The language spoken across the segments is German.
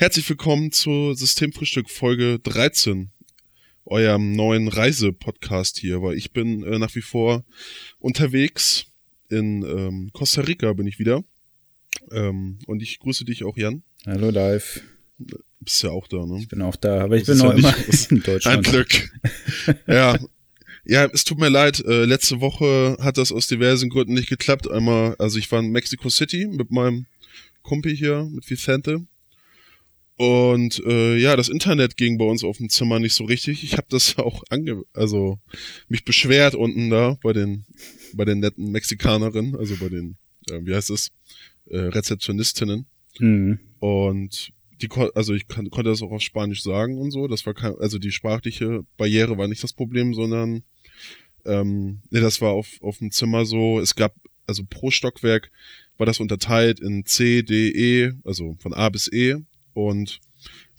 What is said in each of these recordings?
Herzlich willkommen zu Systemfrühstück Folge 13, eurem neuen Reisepodcast hier, weil ich bin äh, nach wie vor unterwegs. In ähm, Costa Rica bin ich wieder. Ähm, und ich grüße dich auch, Jan. Hallo, Live. Bist ja auch da, ne? Ich bin auch da, aber ich das bin noch ja immer in Deutschland. Ein Glück. ja. Ja, es tut mir leid. Äh, letzte Woche hat das aus diversen Gründen nicht geklappt. Einmal, also ich war in Mexico City mit meinem Kumpel hier, mit Vicente. Und äh, ja, das Internet ging bei uns auf dem Zimmer nicht so richtig. Ich habe das auch ange also mich beschwert unten da bei den bei den netten Mexikanerinnen, also bei den äh, wie heißt es äh, Rezeptionistinnen. Mhm. Und die also ich kann, konnte das auch auf Spanisch sagen und so. Das war kein, also die sprachliche Barriere war nicht das Problem, sondern ähm, nee, das war auf auf dem Zimmer so. Es gab also pro Stockwerk war das unterteilt in C, D, E, also von A bis E und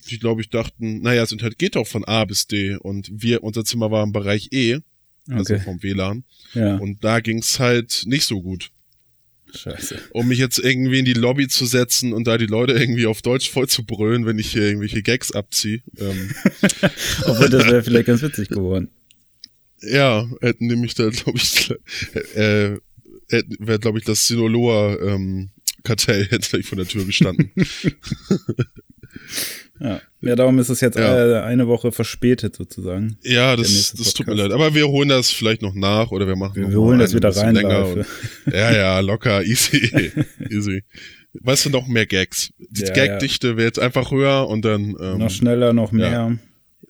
die, glaube ich, dachten, naja, das Internet geht doch von A bis D. Und wir, unser Zimmer war im Bereich E, also okay. vom WLAN. Ja. Und da ging's halt nicht so gut. Scheiße. Um mich jetzt irgendwie in die Lobby zu setzen und da die Leute irgendwie auf Deutsch voll zu brüllen, wenn ich hier irgendwelche Gags abziehe. Ähm. Obwohl, das wäre vielleicht ganz witzig geworden. Ja, hätten nämlich da, glaube ich, äh, wäre, glaube ich, das Sinoloa ähm, Kartell hätte gleich vor der Tür gestanden. ja. ja, darum ist es jetzt ja. eine Woche verspätet sozusagen. Ja, das, das tut mir leid. Aber wir holen das vielleicht noch nach oder wir machen Wir, wir holen das wieder rein. Und, ja, ja, locker, easy, easy. Weißt du, noch mehr Gags. Die ja, Gagdichte wird jetzt einfach höher und dann. Ähm, noch schneller, noch mehr. Ja,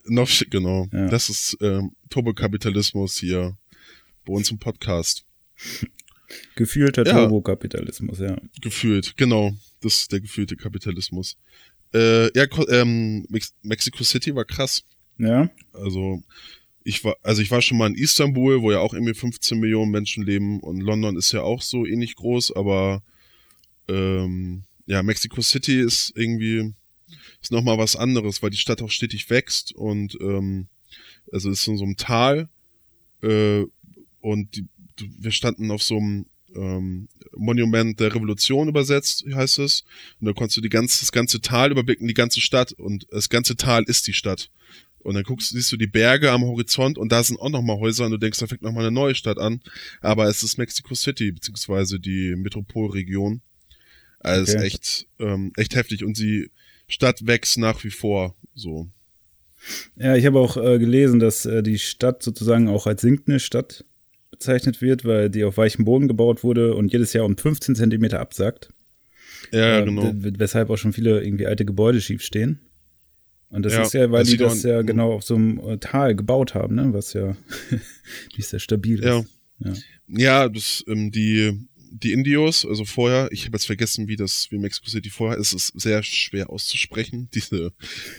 noch, genau. Das ist ähm, Turbokapitalismus hier bei uns im Podcast. Gefühlter ja. Turbokapitalismus, ja. Gefühlt, genau. Das ist der gefühlte Kapitalismus. Äh, ja, ähm, Mexico City war krass. Ja. Also ich war, also ich war schon mal in Istanbul, wo ja auch irgendwie 15 Millionen Menschen leben und London ist ja auch so ähnlich groß, aber ähm, ja, Mexico City ist irgendwie ist noch mal was anderes, weil die Stadt auch stetig wächst und ähm, also ist in so einem Tal äh, und die, wir standen auf so einem ähm, Monument der Revolution übersetzt, heißt es. Und da konntest du die ganze, das ganze Tal überblicken, die ganze Stadt. Und das ganze Tal ist die Stadt. Und dann guckst, siehst du die Berge am Horizont und da sind auch nochmal Häuser und du denkst, da fängt nochmal eine neue Stadt an. Aber es ist Mexico City, beziehungsweise die Metropolregion. Also okay. echt, ähm, echt heftig. Und die Stadt wächst nach wie vor so. Ja, ich habe auch äh, gelesen, dass äh, die Stadt sozusagen auch als sinkende Stadt bezeichnet wird, weil die auf weichem Boden gebaut wurde und jedes Jahr um 15 Zentimeter absackt. Ja, äh, genau. Weshalb auch schon viele irgendwie alte Gebäude schief stehen. Und das ja, ist ja, weil das die das ja genau auf so einem äh, Tal gebaut haben, ne? Was ja nicht sehr stabil ja. ist. Ja, ja das, ähm, die, die Indios, also vorher, ich habe jetzt vergessen, wie das, wie Mexico City vorher ist, ist sehr schwer auszusprechen, diese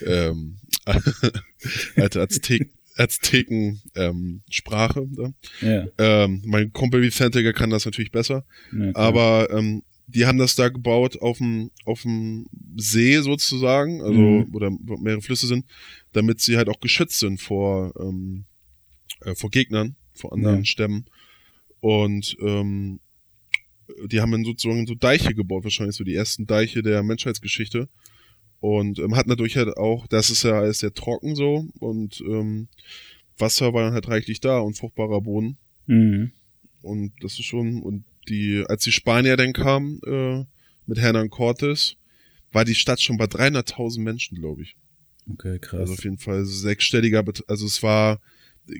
ähm, alte Azteken. Azteken-Sprache. Ähm, ja. ähm, mein Kumpel Vicente kann das natürlich besser. Ja, aber ähm, die haben das da gebaut auf dem auf dem See sozusagen, also mhm. oder mehrere Flüsse sind, damit sie halt auch geschützt sind vor ähm, äh, vor Gegnern, vor anderen ja. Stämmen. Und ähm, die haben dann sozusagen so Deiche gebaut, wahrscheinlich so die ersten Deiche der Menschheitsgeschichte. Und ähm, hat natürlich halt auch, das ist ja alles sehr trocken so und ähm, Wasser war dann halt reichlich da und fruchtbarer Boden. Mhm. Und das ist schon, und die, als die Spanier dann kamen, äh, mit Hernan Cortes, war die Stadt schon bei 300.000 Menschen, glaube ich. Okay, krass. Also auf jeden Fall sechsstelliger, also es war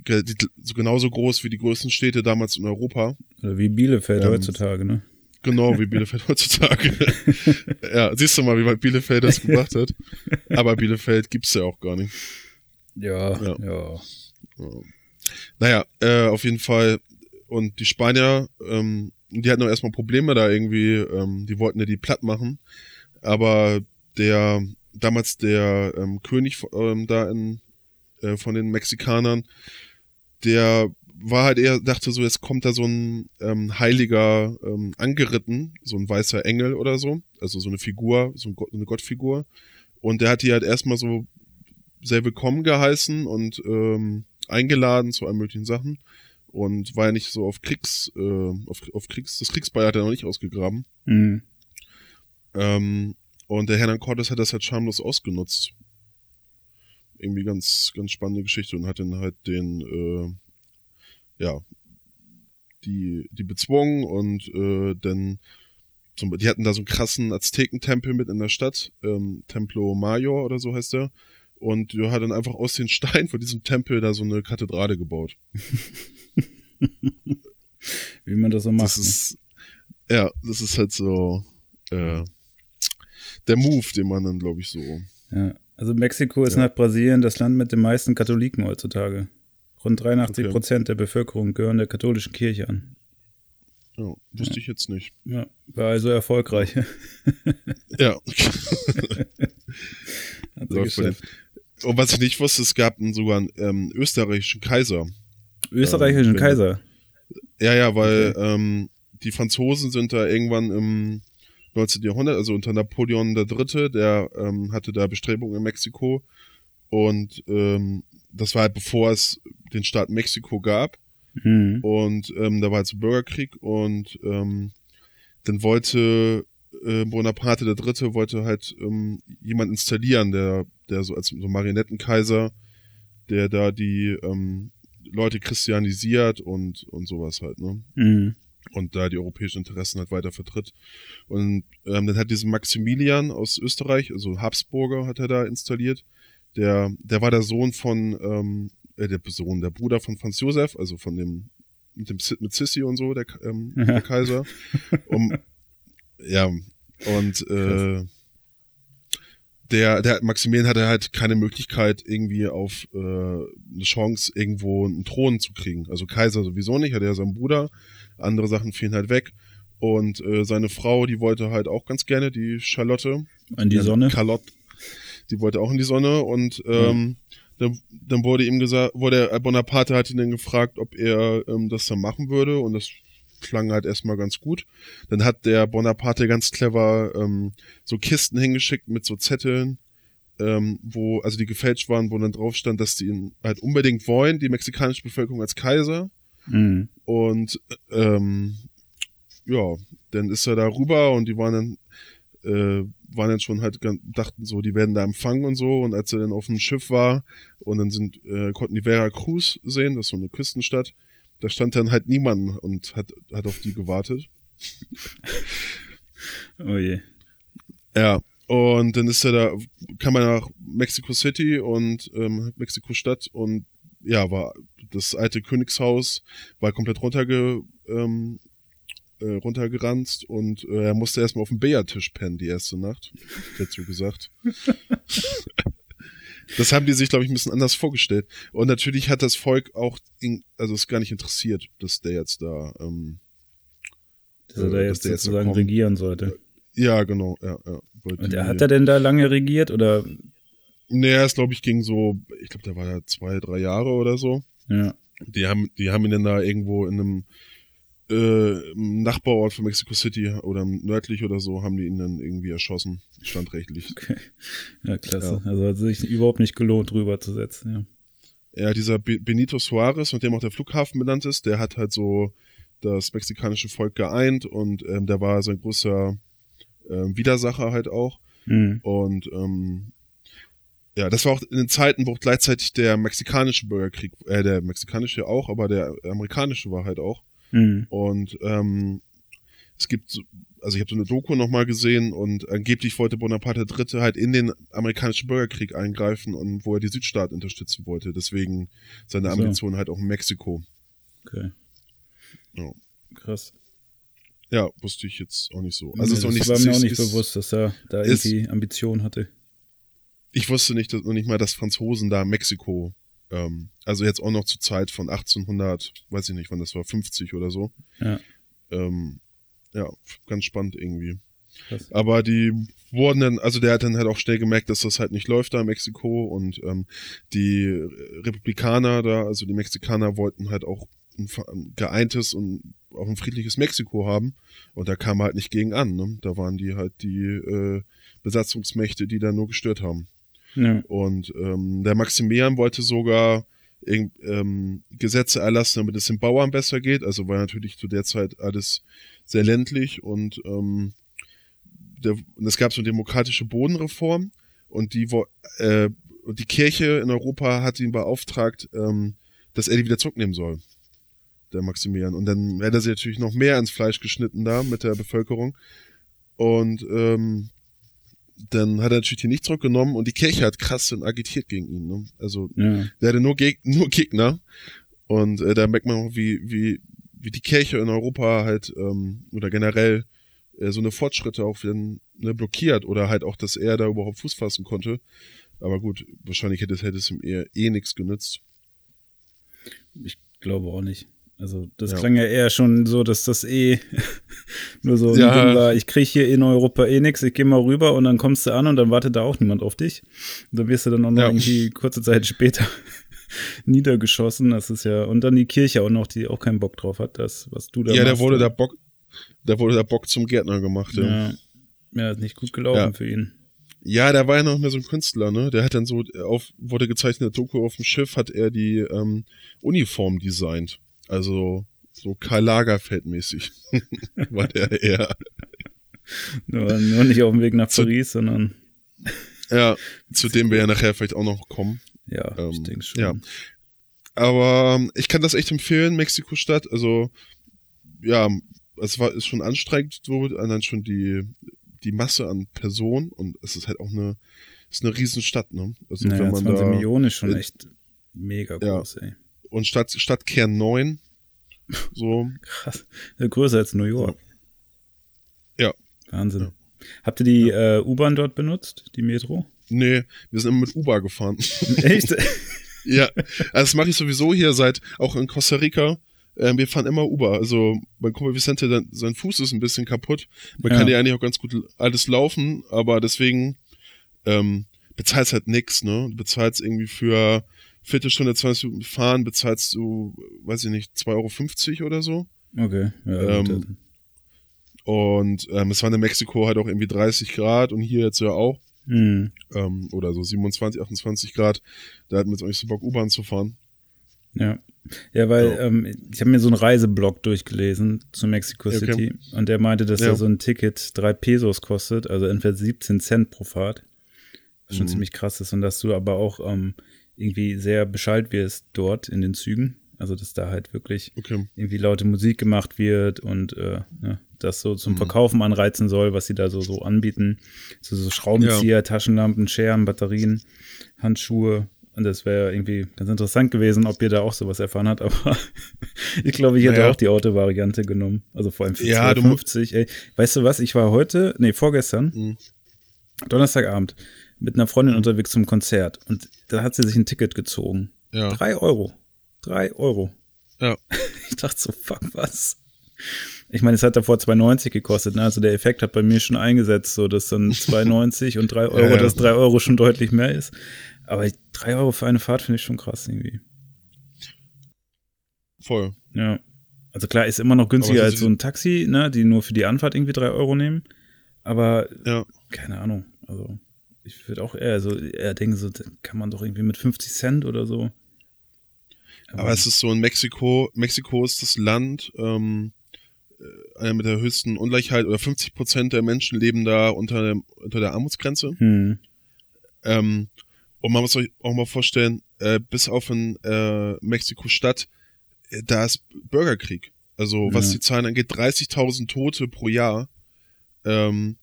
so genauso groß wie die größten Städte damals in Europa. Oder wie Bielefeld ähm, heutzutage, ne? Genau, wie Bielefeld heutzutage. ja, siehst du mal, wie weit Bielefeld das gebracht hat. Aber Bielefeld gibt's ja auch gar nicht. Ja, ja. ja. ja. Naja, äh, auf jeden Fall. Und die Spanier, ähm, die hatten auch erstmal Probleme da irgendwie, ähm, die wollten ja die platt machen. Aber der, damals der ähm, König ähm, da in, äh, von den Mexikanern, der war halt eher, dachte so, jetzt kommt da so ein ähm, Heiliger ähm, angeritten, so ein weißer Engel oder so, also so eine Figur, so eine Gottfigur. Und der hat die halt erstmal so sehr willkommen geheißen und ähm, eingeladen zu allen möglichen Sachen. Und war ja nicht so auf Kriegs, äh, auf, auf Kriegs, das Kriegsbeil hat er noch nicht ausgegraben. Mhm. Ähm, Und der Hernan Cortes hat das halt schamlos ausgenutzt. Irgendwie ganz, ganz spannende Geschichte und hat dann halt den, äh, ja, die, die bezwungen und äh, dann zum, die hatten da so einen krassen Aztekentempel mit in der Stadt, ähm, Templo Mayor oder so heißt der. Und er hat dann einfach aus den Steinen von diesem Tempel da so eine Kathedrale gebaut. Wie man das so macht. Das ist, ne? Ja, das ist halt so äh, der Move, den man dann, glaube ich, so. Ja, also Mexiko ist ja. nach Brasilien das Land mit den meisten Katholiken heutzutage. Rund 83 okay. Prozent der Bevölkerung gehören der katholischen Kirche an. Ja, wusste ich jetzt nicht. Ja, war also erfolgreich. ja. also Und was ich nicht wusste, es gab sogar einen ähm, österreichischen Kaiser. Österreichischen ähm, Kaiser? Ja, ja, weil okay. ähm, die Franzosen sind da irgendwann im 19. Jahrhundert, also unter Napoleon III., der ähm, hatte da Bestrebungen in Mexiko und ähm, das war halt bevor es den Staat Mexiko gab mhm. und ähm, da war halt so Bürgerkrieg und ähm, dann wollte äh, Bonaparte III. wollte halt ähm, jemand installieren, der, der so als so Marionettenkaiser, der da die ähm, Leute christianisiert und, und sowas halt, ne? Mhm. Und da die europäischen Interessen halt weiter vertritt. Und ähm, dann hat diesen Maximilian aus Österreich, also Habsburger, hat er da installiert. Der, der war der Sohn von, ähm, äh, der Sohn, der Bruder von Franz Josef, also von dem, mit dem mit Sissi und so, der, ähm, ja. der Kaiser. Um, ja, und äh, der, der Maximilian hatte halt keine Möglichkeit, irgendwie auf äh, eine Chance, irgendwo einen Thron zu kriegen. Also Kaiser sowieso nicht, hatte ja seinen Bruder, andere Sachen fielen halt weg. Und äh, seine Frau, die wollte halt auch ganz gerne, die Charlotte. In die Sonne. Charlotte. Die wollte auch in die Sonne und ähm, ja. Dann, dann wurde ihm gesagt, wurde Bonaparte hat ihn dann gefragt, ob er ähm, das dann machen würde und das klang halt erstmal ganz gut. Dann hat der Bonaparte ganz clever ähm, so Kisten hingeschickt mit so Zetteln, ähm, wo, also die gefälscht waren, wo dann drauf stand, dass die ihn halt unbedingt wollen, die mexikanische Bevölkerung als Kaiser. Mhm. Und ähm, ja, dann ist er da rüber und die waren dann, äh, waren dann schon halt, dachten so, die werden da empfangen und so. Und als er dann auf dem Schiff war und dann sind, äh, konnten die Vera Cruz sehen, das ist so eine Küstenstadt, da stand dann halt niemand und hat, hat auf die gewartet. oh je. Ja, und dann ist er da, kam er nach Mexico City und ähm, Mexiko Stadt und ja, war das alte Königshaus war komplett runterge, ähm, äh, runtergeranzt und äh, er musste erstmal auf dem Billardtisch pennen die erste Nacht, dazu gesagt. Das haben die sich, glaube ich, ein bisschen anders vorgestellt. Und natürlich hat das Volk auch, in, also es gar nicht interessiert, dass der jetzt da, ähm, dass er da äh, jetzt, jetzt sozusagen regieren sollte. Ja, genau, ja, ja. Und er, hat er denn da lange regiert oder? Nee, es glaube ich ging so, ich glaube, der war ja zwei, drei Jahre oder so. Ja. Die haben, die haben ihn dann da irgendwo in einem äh, im Nachbarort von Mexico City oder nördlich oder so haben die ihn dann irgendwie erschossen, standrechtlich. Okay. Ja, klasse. Ja. Also hat sich überhaupt nicht gelohnt, drüber zu setzen, ja. Ja, dieser Benito Suarez, mit dem auch der Flughafen benannt ist, der hat halt so das mexikanische Volk geeint und ähm, der war so ein großer äh, Widersacher halt auch. Mhm. Und ähm, ja, das war auch in den Zeiten, wo gleichzeitig der mexikanische Bürgerkrieg, äh, der mexikanische auch, aber der amerikanische war halt auch. Mhm. Und ähm, es gibt, also ich habe so eine Doku nochmal gesehen und angeblich wollte Bonaparte III. halt in den amerikanischen Bürgerkrieg eingreifen und wo er die Südstaaten unterstützen wollte. Deswegen seine so. Ambition halt auch in Mexiko. Okay. Ja. Krass. Ja, wusste ich jetzt auch nicht so. Also nee, ist auch nicht, war mir auch nicht ist, bewusst, dass er da irgendwie Ambitionen hatte. Ich wusste nicht, dass, noch nicht mal, dass Franzosen da Mexiko ähm, also jetzt auch noch zur Zeit von 1800, weiß ich nicht, wann das war, 50 oder so. Ja. Ähm, ja, ganz spannend irgendwie. Krass. Aber die wurden dann, also der hat dann halt auch schnell gemerkt, dass das halt nicht läuft da in Mexiko und ähm, die Republikaner da, also die Mexikaner wollten halt auch ein, ein geeintes und auch ein friedliches Mexiko haben und da kam halt nicht gegen an. Ne? Da waren die halt die äh, Besatzungsmächte, die da nur gestört haben. Und ähm, der Maximilian wollte sogar ähm, Gesetze erlassen, damit es den Bauern besser geht. Also war natürlich zu der Zeit alles sehr ländlich und ähm, der, es gab so eine demokratische Bodenreform und die, äh, die Kirche in Europa hat ihn beauftragt, ähm, dass er die wieder zurücknehmen soll, der Maximilian. Und dann hätte er sich natürlich noch mehr ins Fleisch geschnitten da mit der Bevölkerung. Und ähm, dann hat er natürlich die nicht zurückgenommen und die Kirche hat krass und agitiert gegen ihn. Ne? Also ja. der hatte nur, Geg nur Gegner. Und äh, da merkt man auch, wie, wie, wie die Kirche in Europa halt ähm, oder generell äh, so eine Fortschritte auch wieder ne, blockiert oder halt auch, dass er da überhaupt Fuß fassen konnte. Aber gut, wahrscheinlich hätte es, hätte es ihm eher eh nichts genützt. Ich glaube auch nicht. Also das ja. klang ja eher schon so, dass das eh nur so ja. Ich kriege hier in Europa eh nichts, ich gehe mal rüber und dann kommst du an und dann wartet da auch niemand auf dich. Und dann wirst du dann auch noch ja. irgendwie kurze Zeit später niedergeschossen. Das ist ja, und dann die Kirche auch noch, die auch keinen Bock drauf hat, das, was du da Ja, machst, da wurde der Bock, da wurde der Bock zum Gärtner gemacht, ja. Ja, ja ist nicht gut gelaufen für ihn. Ja, der war ja noch mehr so ein Künstler, ne? Der hat dann so auf, wurde gezeichnet, Doku auf dem Schiff, hat er die ähm, Uniform designt. Also so Karl Lagerfeld-mäßig war der eher. Nur, nur nicht auf dem Weg nach zu, Paris, sondern. Ja, zu dem wir ja nachher vielleicht auch noch kommen. Ja, ähm, ich denke schon. Ja. Aber ähm, ich kann das echt empfehlen, Mexiko-Stadt. Also, ja, es war ist schon anstrengend, so, dann schon die, die Masse an Personen und es ist halt auch eine, ist eine Riesenstadt, ne? Also, naja, wenn man 20 da, Millionen ist schon echt mega groß, ja. ey und Stadt, Stadtkern 9. So. Krass. Größer als New York. Ja. Wahnsinn. Ja. Habt ihr die äh, U-Bahn dort benutzt, die Metro? Nee, wir sind immer mit Uber gefahren. Echt? ja. Also das mache ich sowieso hier seit, auch in Costa Rica. Ähm, wir fahren immer Uber. Also mein Kumpel Vicente, sein Fuß ist ein bisschen kaputt. Man ja. kann ja eigentlich auch ganz gut alles laufen, aber deswegen ähm, bezahlst halt nix, ne? Du bezahlst irgendwie für Viertelstunde, 20 Minuten fahren, bezahlst du, weiß ich nicht, 2,50 Euro oder so. Okay, ja. Ähm, und ähm, es war in Mexiko halt auch irgendwie 30 Grad und hier jetzt ja auch. Mhm. Ähm, oder so 27, 28 Grad. Da hatten wir jetzt auch nicht so Bock, U-Bahn zu fahren. Ja. Ja, weil ja. Ähm, ich habe mir so einen Reiseblog durchgelesen zu Mexico City okay. und der meinte, dass ja. da so ein Ticket drei Pesos kostet, also entweder 17 Cent pro Fahrt. Was schon mhm. ziemlich krass ist und dass du aber auch ähm, irgendwie sehr Bescheid wirst dort in den Zügen. Also, dass da halt wirklich okay. irgendwie laute Musik gemacht wird und äh, ne, das so zum mhm. Verkaufen anreizen soll, was sie da so, so anbieten. So, so Schraubenzieher, ja. Taschenlampen, Scheren, Batterien, Handschuhe. Und das wäre irgendwie ganz interessant gewesen, ob ihr da auch sowas erfahren habt. Aber ich glaube, ich hätte naja. auch die Auto-Variante genommen. Also vor allem für ja, 50. Ey, weißt du was? Ich war heute, nee, vorgestern, mhm. Donnerstagabend, mit einer Freundin unterwegs zum Konzert und da hat sie sich ein Ticket gezogen. Ja. Drei Euro. Drei Euro. Ja. Ich dachte so, fuck, was? Ich meine, es hat davor 2,90 gekostet, ne? Also der Effekt hat bei mir schon eingesetzt, so dass dann 2,90 und 3 Euro, ja, ja. dass 3 Euro schon deutlich mehr ist. Aber 3 Euro für eine Fahrt finde ich schon krass irgendwie. Voll. Ja. Also klar, ist immer noch günstiger als so ein Taxi, ne, die nur für die Anfahrt irgendwie 3 Euro nehmen. Aber ja. keine Ahnung. Also ich würde auch eher so eher denken, so kann man doch irgendwie mit 50 Cent oder so. Aber, Aber es ist so in Mexiko, Mexiko ist das Land, ähm, äh, einer mit der höchsten Ungleichheit oder 50 Prozent der Menschen leben da unter, der, unter der Armutsgrenze. Hm. Ähm, und man muss sich auch mal vorstellen, äh, bis auf in äh, Mexiko-Stadt, äh, da ist Bürgerkrieg. Also was ja. die Zahlen angeht, 30.000 Tote pro Jahr. Ähm,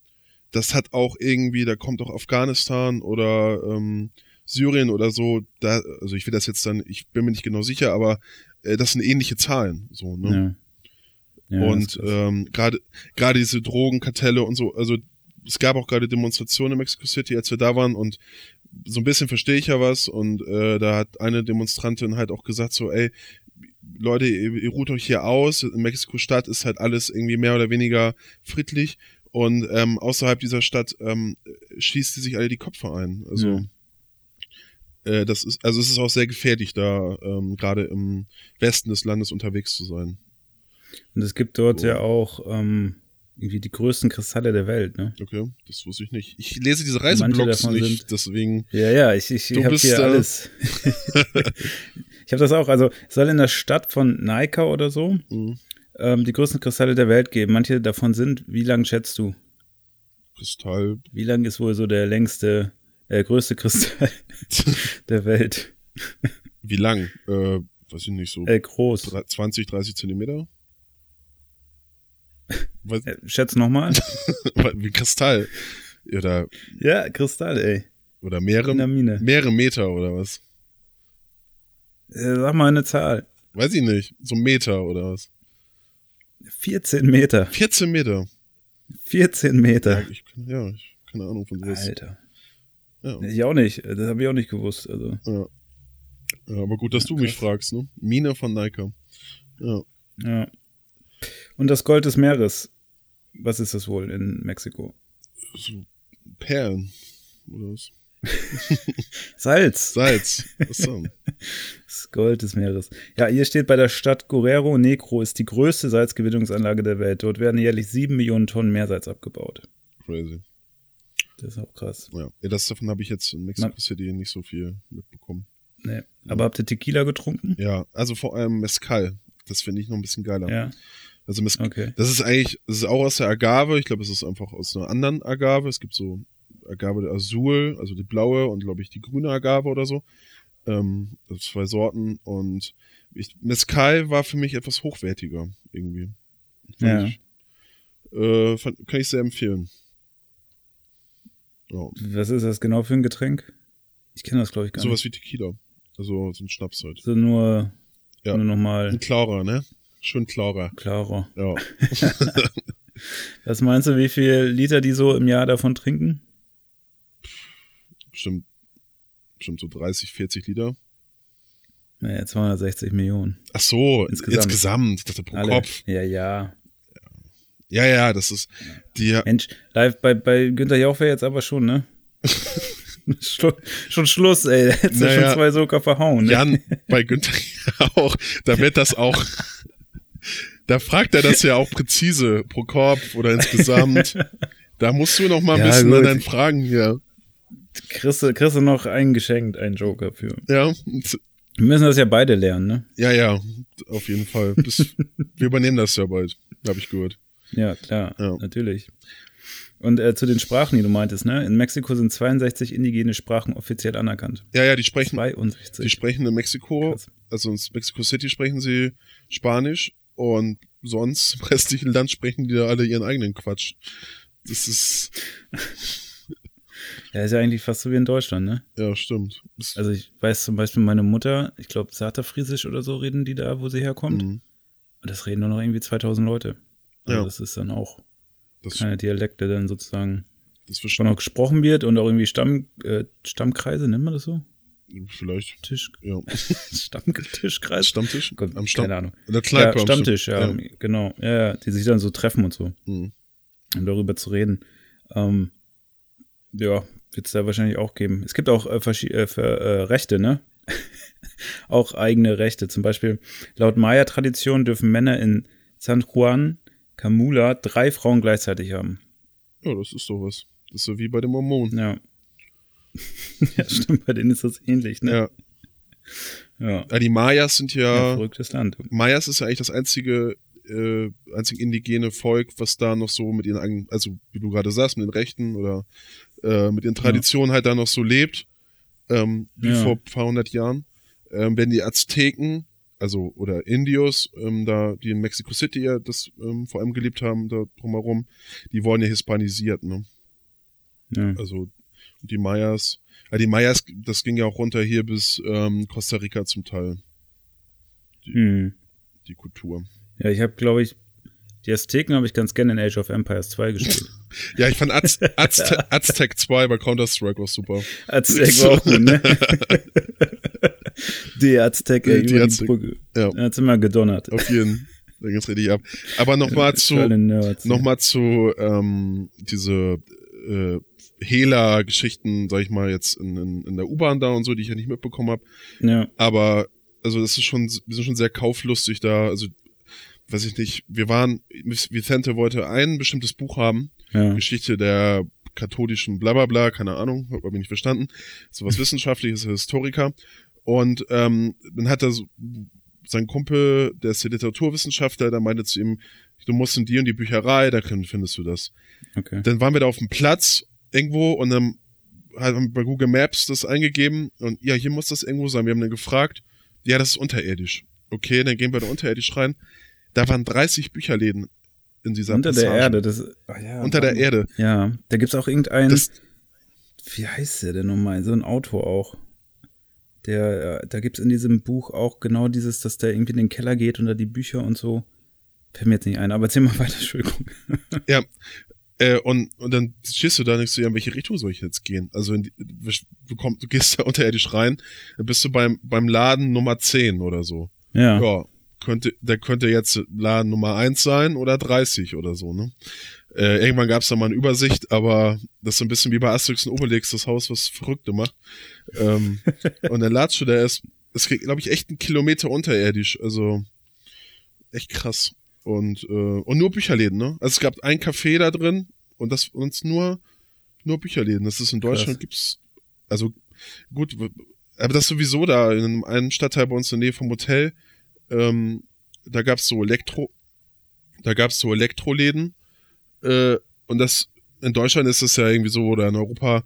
das hat auch irgendwie, da kommt auch Afghanistan oder ähm, Syrien oder so, da, also ich will das jetzt dann, ich bin mir nicht genau sicher, aber äh, das sind ähnliche Zahlen, so, ne? Ja. Ja, und ähm, gerade gerade diese Drogenkartelle und so, also es gab auch gerade Demonstrationen in Mexico City, als wir da waren und so ein bisschen verstehe ich ja was und äh, da hat eine Demonstrantin halt auch gesagt so, ey, Leute, ihr, ihr ruht euch hier aus, in Mexiko-Stadt ist halt alles irgendwie mehr oder weniger friedlich und ähm, außerhalb dieser Stadt ähm, schießt sie sich alle die Köpfe ein. Also mhm. äh, das ist, also es ist auch sehr gefährlich, da ähm, gerade im Westen des Landes unterwegs zu sein. Und es gibt dort so. ja auch ähm, irgendwie die größten Kristalle der Welt, ne? Okay, das wusste ich nicht. Ich lese diese Reiseblogs nicht, sind, deswegen. Ja, ja, ich, ich, ich habe hier alles. ich habe das auch. Also es soll in der Stadt von Naika oder so. Mhm ähm, die größten Kristalle der Welt geben. Manche davon sind, wie lang schätzt du? Kristall. Wie lang ist wohl so der längste, äh, größte Kristall der Welt? Wie lang? Äh, weiß ich nicht, so äh, groß. 20, 30 Zentimeter? Was? Äh, schätz nochmal. Wie Kristall. Oder, ja, Kristall, ey. Oder mehrere, mehrere Meter oder was? Äh, sag mal eine Zahl. Weiß ich nicht. So Meter oder was? 14 Meter. 14 Meter. 14 Meter. Ja, ich, ja, ich keine Ahnung von sowas. Alter. Ja. Ich auch nicht. Das habe ich auch nicht gewusst. Also. Ja. ja aber gut, dass ja, du mich fragst, ne? Mina von Nike. Ja. Ja. Und das Gold des Meeres. Was ist das wohl in Mexiko? So Perlen. Oder was? Salz. Salz. Was das Gold des Meeres. Ja, hier steht bei der Stadt Guerrero Negro ist die größte Salzgewinnungsanlage der Welt. Dort werden jährlich sieben Millionen Tonnen Meersalz abgebaut. Crazy. Das ist auch krass. Ja, das davon habe ich jetzt in Mexico Man City nicht so viel mitbekommen. Nee. Aber ja. habt ihr Tequila getrunken? Ja, also vor allem Mezcal. Das finde ich noch ein bisschen geiler. Ja. Also Mezcal, okay. das ist eigentlich, das ist auch aus der Agave. Ich glaube, es ist einfach aus einer anderen Agave. Es gibt so Agave Azul, also die blaue und glaube ich die grüne Agave oder so. Ähm, also zwei Sorten und ich, Mezcal war für mich etwas hochwertiger irgendwie. Ja. Ich, äh, fand, kann ich sehr empfehlen. Ja. Was ist das genau für ein Getränk? Ich kenne das glaube ich gar Sowas nicht. Sowas wie Tequila. Also so ein Schnaps halt. So nur, ja. nur nochmal. Ein klarer, ne? Schön klarer. Klarer. Ja. Was meinst du, wie viel Liter die so im Jahr davon trinken? Bestimmt, bestimmt so 30, 40 Liter. Naja, 260 Millionen. Ach so, insgesamt. insgesamt. Ich dachte pro Alle. Kopf. Ja, ja. Ja, ja, das ist die. Mensch, live bei, bei Günther Jauch wäre jetzt aber schon, ne? schon, schon Schluss, ey. Hättest naja, ja schon zwei Soker verhauen. Ne? Jan, bei Günther Jauch, da wird das auch. da fragt er das ja auch präzise pro Kopf oder insgesamt. Da musst du noch mal ein ja, bisschen gut. an deinen Fragen hier. Kriegst du, kriegst du noch eingeschenkt, einen Joker für. Ja. Wir müssen das ja beide lernen, ne? Ja, ja, auf jeden Fall. Bis, wir übernehmen das ja bald, habe ich gehört. Ja, klar, ja. natürlich. Und äh, zu den Sprachen, die du meintest, ne? In Mexiko sind 62 indigene Sprachen offiziell anerkannt. Ja, ja, die sprechen. 62. Die sprechen in Mexiko, Krass. also in Mexico City sprechen sie Spanisch und sonst im restlichen Land sprechen die da alle ihren eigenen Quatsch. Das ist. Ja, ist ja eigentlich fast so wie in Deutschland, ne? Ja, stimmt. Also ich weiß zum Beispiel, meine Mutter, ich glaube, Saterfriesisch oder so reden die da, wo sie herkommt. Mhm. Und das reden nur noch irgendwie 2000 Leute. Also ja. das ist dann auch das keine Dialekte dann sozusagen das von auch gesprochen wird und auch irgendwie Stamm, äh, Stammkreise, nennt man das so? Vielleicht. Tisch. Ja. Stammtischkreis? Stammtisch? Gott, Am Stamm keine Ahnung. Der ja, Stammtisch, ja, ja, genau. Ja, ja, die sich dann so treffen und so. Mhm. Um darüber zu reden. Ähm, ja, wird es da wahrscheinlich auch geben. Es gibt auch äh, äh, für, äh, Rechte, ne? auch eigene Rechte. Zum Beispiel laut Maya-Tradition dürfen Männer in San Juan Camula drei Frauen gleichzeitig haben. Ja, das ist doch was. Das ist so wie bei den Mormonen. Ja. ja, stimmt, bei denen ist das ähnlich, ne? Ja. Ja. die Mayas sind ja. ja verrücktes Land. Mayas ist ja eigentlich das einzige, äh, einzige indigene Volk, was da noch so mit ihren eigenen, also wie du gerade sagst, mit den Rechten oder äh, mit den Traditionen ja. halt da noch so lebt, ähm, wie ja. vor ein paar hundert Jahren. Ähm, wenn die Azteken, also oder Indios, ähm, da die in Mexico City ja das ähm, vor allem gelebt haben, da drumherum, die wurden ja hispanisiert, ne? Ja. Also die Mayas, ja, die Mayas, das ging ja auch runter hier bis ähm, Costa Rica zum Teil. Die, hm. die Kultur. Ja, ich habe, glaube ich, die Azteken habe ich ganz gerne in Age of Empires 2 gespielt. Ja, ich fand Az Azte Aztec 2 bei Counter-Strike auch super. Aztec war auch gut, ne? die Aztec, ey, die, Aztec. die Brücke. Ja. Hat's immer gedonnert. Auf jeden. Da ging's richtig ab. Aber nochmal zu, nochmal zu, ähm, diese, äh, Hela-Geschichten, sag ich mal, jetzt in, in, in der U-Bahn da und so, die ich ja nicht mitbekommen habe. Ja. Aber also das ist schon, wir sind schon sehr kauflustig da. Also weiß ich nicht, wir waren, Vicente wollte ein bestimmtes Buch haben, ja. Geschichte der katholischen Blablabla, keine Ahnung, habe ich nicht verstanden, so was Wissenschaftliches, Historiker. Und ähm, dann hat er so, sein Kumpel, der ist der Literaturwissenschaftler, der meinte zu ihm, du musst in die und die Bücherei, da findest du das. Okay. Dann waren wir da auf dem Platz irgendwo und dann haben wir bei Google Maps das eingegeben und ja, hier muss das irgendwo sein. Wir haben dann gefragt, ja, das ist unterirdisch. Okay, dann gehen wir da unterirdisch rein. Da waren 30 Bücherläden in dieser Unter Passage. der Erde, das ach ja, Unter der Erde. Ja, da gibt's auch irgendeinen, das, wie heißt der denn nochmal? So ein Autor auch. Der, äh, da gibt's in diesem Buch auch genau dieses, dass der irgendwie in den Keller geht und da die Bücher und so. Fällt mir jetzt nicht ein, aber erzähl mal weiter, Entschuldigung. Ja, äh, und, und dann stehst du da und denkst du, ja, in welche Richtung soll ich jetzt gehen? Also die, du, komm, du gehst da unterirdisch rein, dann bist du beim, beim Laden Nummer 10 oder so. Ja. Ja, könnte, der könnte jetzt Laden Nummer 1 sein oder 30 oder so, ne? Äh, irgendwann gab es da mal eine Übersicht, aber das ist so ein bisschen wie bei Asterix und Obelix, das Haus, was Verrückte macht. Ähm, und dann ladst du da erst, es geht, glaube ich, echt einen Kilometer unterirdisch, also echt krass. Und, äh, und nur Bücherläden, ne? Also es gab ein Café da drin und das uns nur, nur Bücherläden. Das ist in Deutschland Krass. gibt's, also gut, aber das sowieso da in einem Stadtteil bei uns in der Nähe vom Hotel, ähm, da gab's so Elektro, da gab's so Elektroläden, äh, und das, in Deutschland ist es ja irgendwie so, oder in Europa,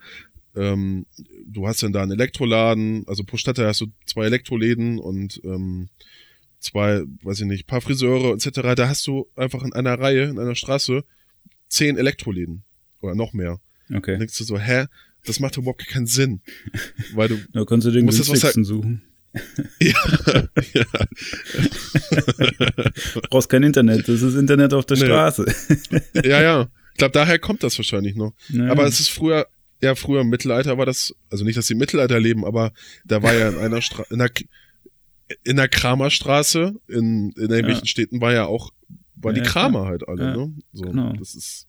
ähm, du hast dann da einen Elektroladen, also pro Stadtteil hast du zwei Elektroläden und ähm, zwei, weiß ich nicht, paar Friseure etc. Da hast du einfach in einer Reihe, in einer Straße, zehn Elektroläden oder noch mehr. Okay. Dann denkst du so, hä? Das macht überhaupt keinen Sinn. Weil du. Da kannst du den günstigsten suchen. Ja, ja. du brauchst kein Internet, das ist Internet auf der nee. Straße. ja, ja. Ich glaube, daher kommt das wahrscheinlich noch. Naja. Aber es ist früher, ja, früher im Mittelalter war das, also nicht, dass sie im Mittelalter leben, aber da war ja in einer Straße, in der, in der Kramerstraße, in, in irgendwelchen ja. Städten war ja auch, waren ja, die Kramer klar. halt alle, ne? So, genau. das ist,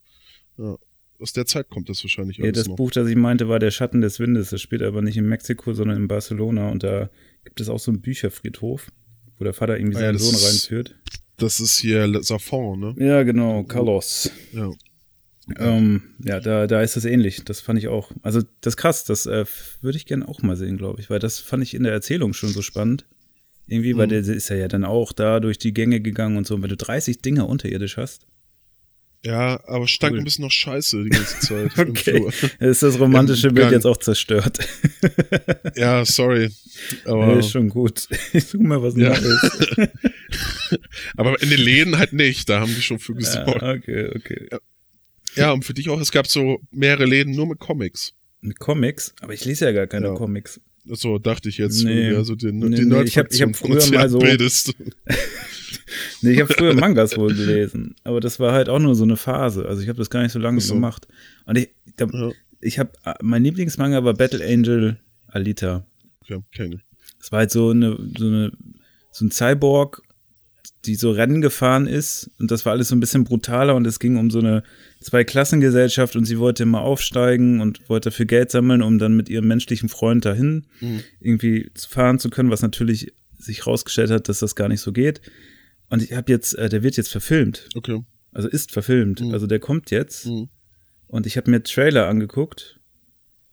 ja. Aus der Zeit kommt das wahrscheinlich ja, Das noch. Buch, das ich meinte, war Der Schatten des Windes. Das spielt aber nicht in Mexiko, sondern in Barcelona. Und da gibt es auch so einen Bücherfriedhof, wo der Vater irgendwie ah, seinen Sohn reinführt. Das ist hier Safon, ne? Ja, genau, Carlos. Ja. Ähm, ja, da, da ist das ähnlich. Das fand ich auch. Also, das ist krass. Das äh, würde ich gerne auch mal sehen, glaube ich, weil das fand ich in der Erzählung schon so spannend. Irgendwie, mhm. weil der ist ja, ja dann auch da durch die Gänge gegangen und so. Und wenn du 30 Dinger unterirdisch hast. Ja, aber stank cool. ein bisschen noch scheiße die ganze Zeit. okay. Ist das romantische Bild jetzt auch zerstört? ja, sorry. Aber nee, ist schon gut. Ich suche mal was ja. Neues. aber in den Läden halt nicht. Da haben die schon für gesorgt. Ja, okay, okay. Ja. ja, und für dich auch, es gab so mehrere Läden nur mit Comics. Mit Comics? Aber ich lese ja gar keine ja. Comics. So dachte ich jetzt, nee. du also den, nee, die nee, ich habe ich hab früher mal so bildest. nee, ich habe früher Mangas wohl gelesen, aber das war halt auch nur so eine Phase. Also ich habe das gar nicht so lange so. gemacht. Und ich, da, ja. ich habe mein Lieblingsmanga war Battle Angel Alita. Ja, keine. Das war halt so eine so eine so ein Cyborg die so Rennen gefahren ist und das war alles so ein bisschen brutaler und es ging um so eine Zweiklassengesellschaft und sie wollte immer aufsteigen und wollte dafür Geld sammeln, um dann mit ihrem menschlichen Freund dahin mhm. irgendwie fahren zu können, was natürlich sich rausgestellt hat, dass das gar nicht so geht. Und ich habe jetzt, äh, der wird jetzt verfilmt. Okay. Also ist verfilmt. Mhm. Also der kommt jetzt. Mhm. Und ich habe mir Trailer angeguckt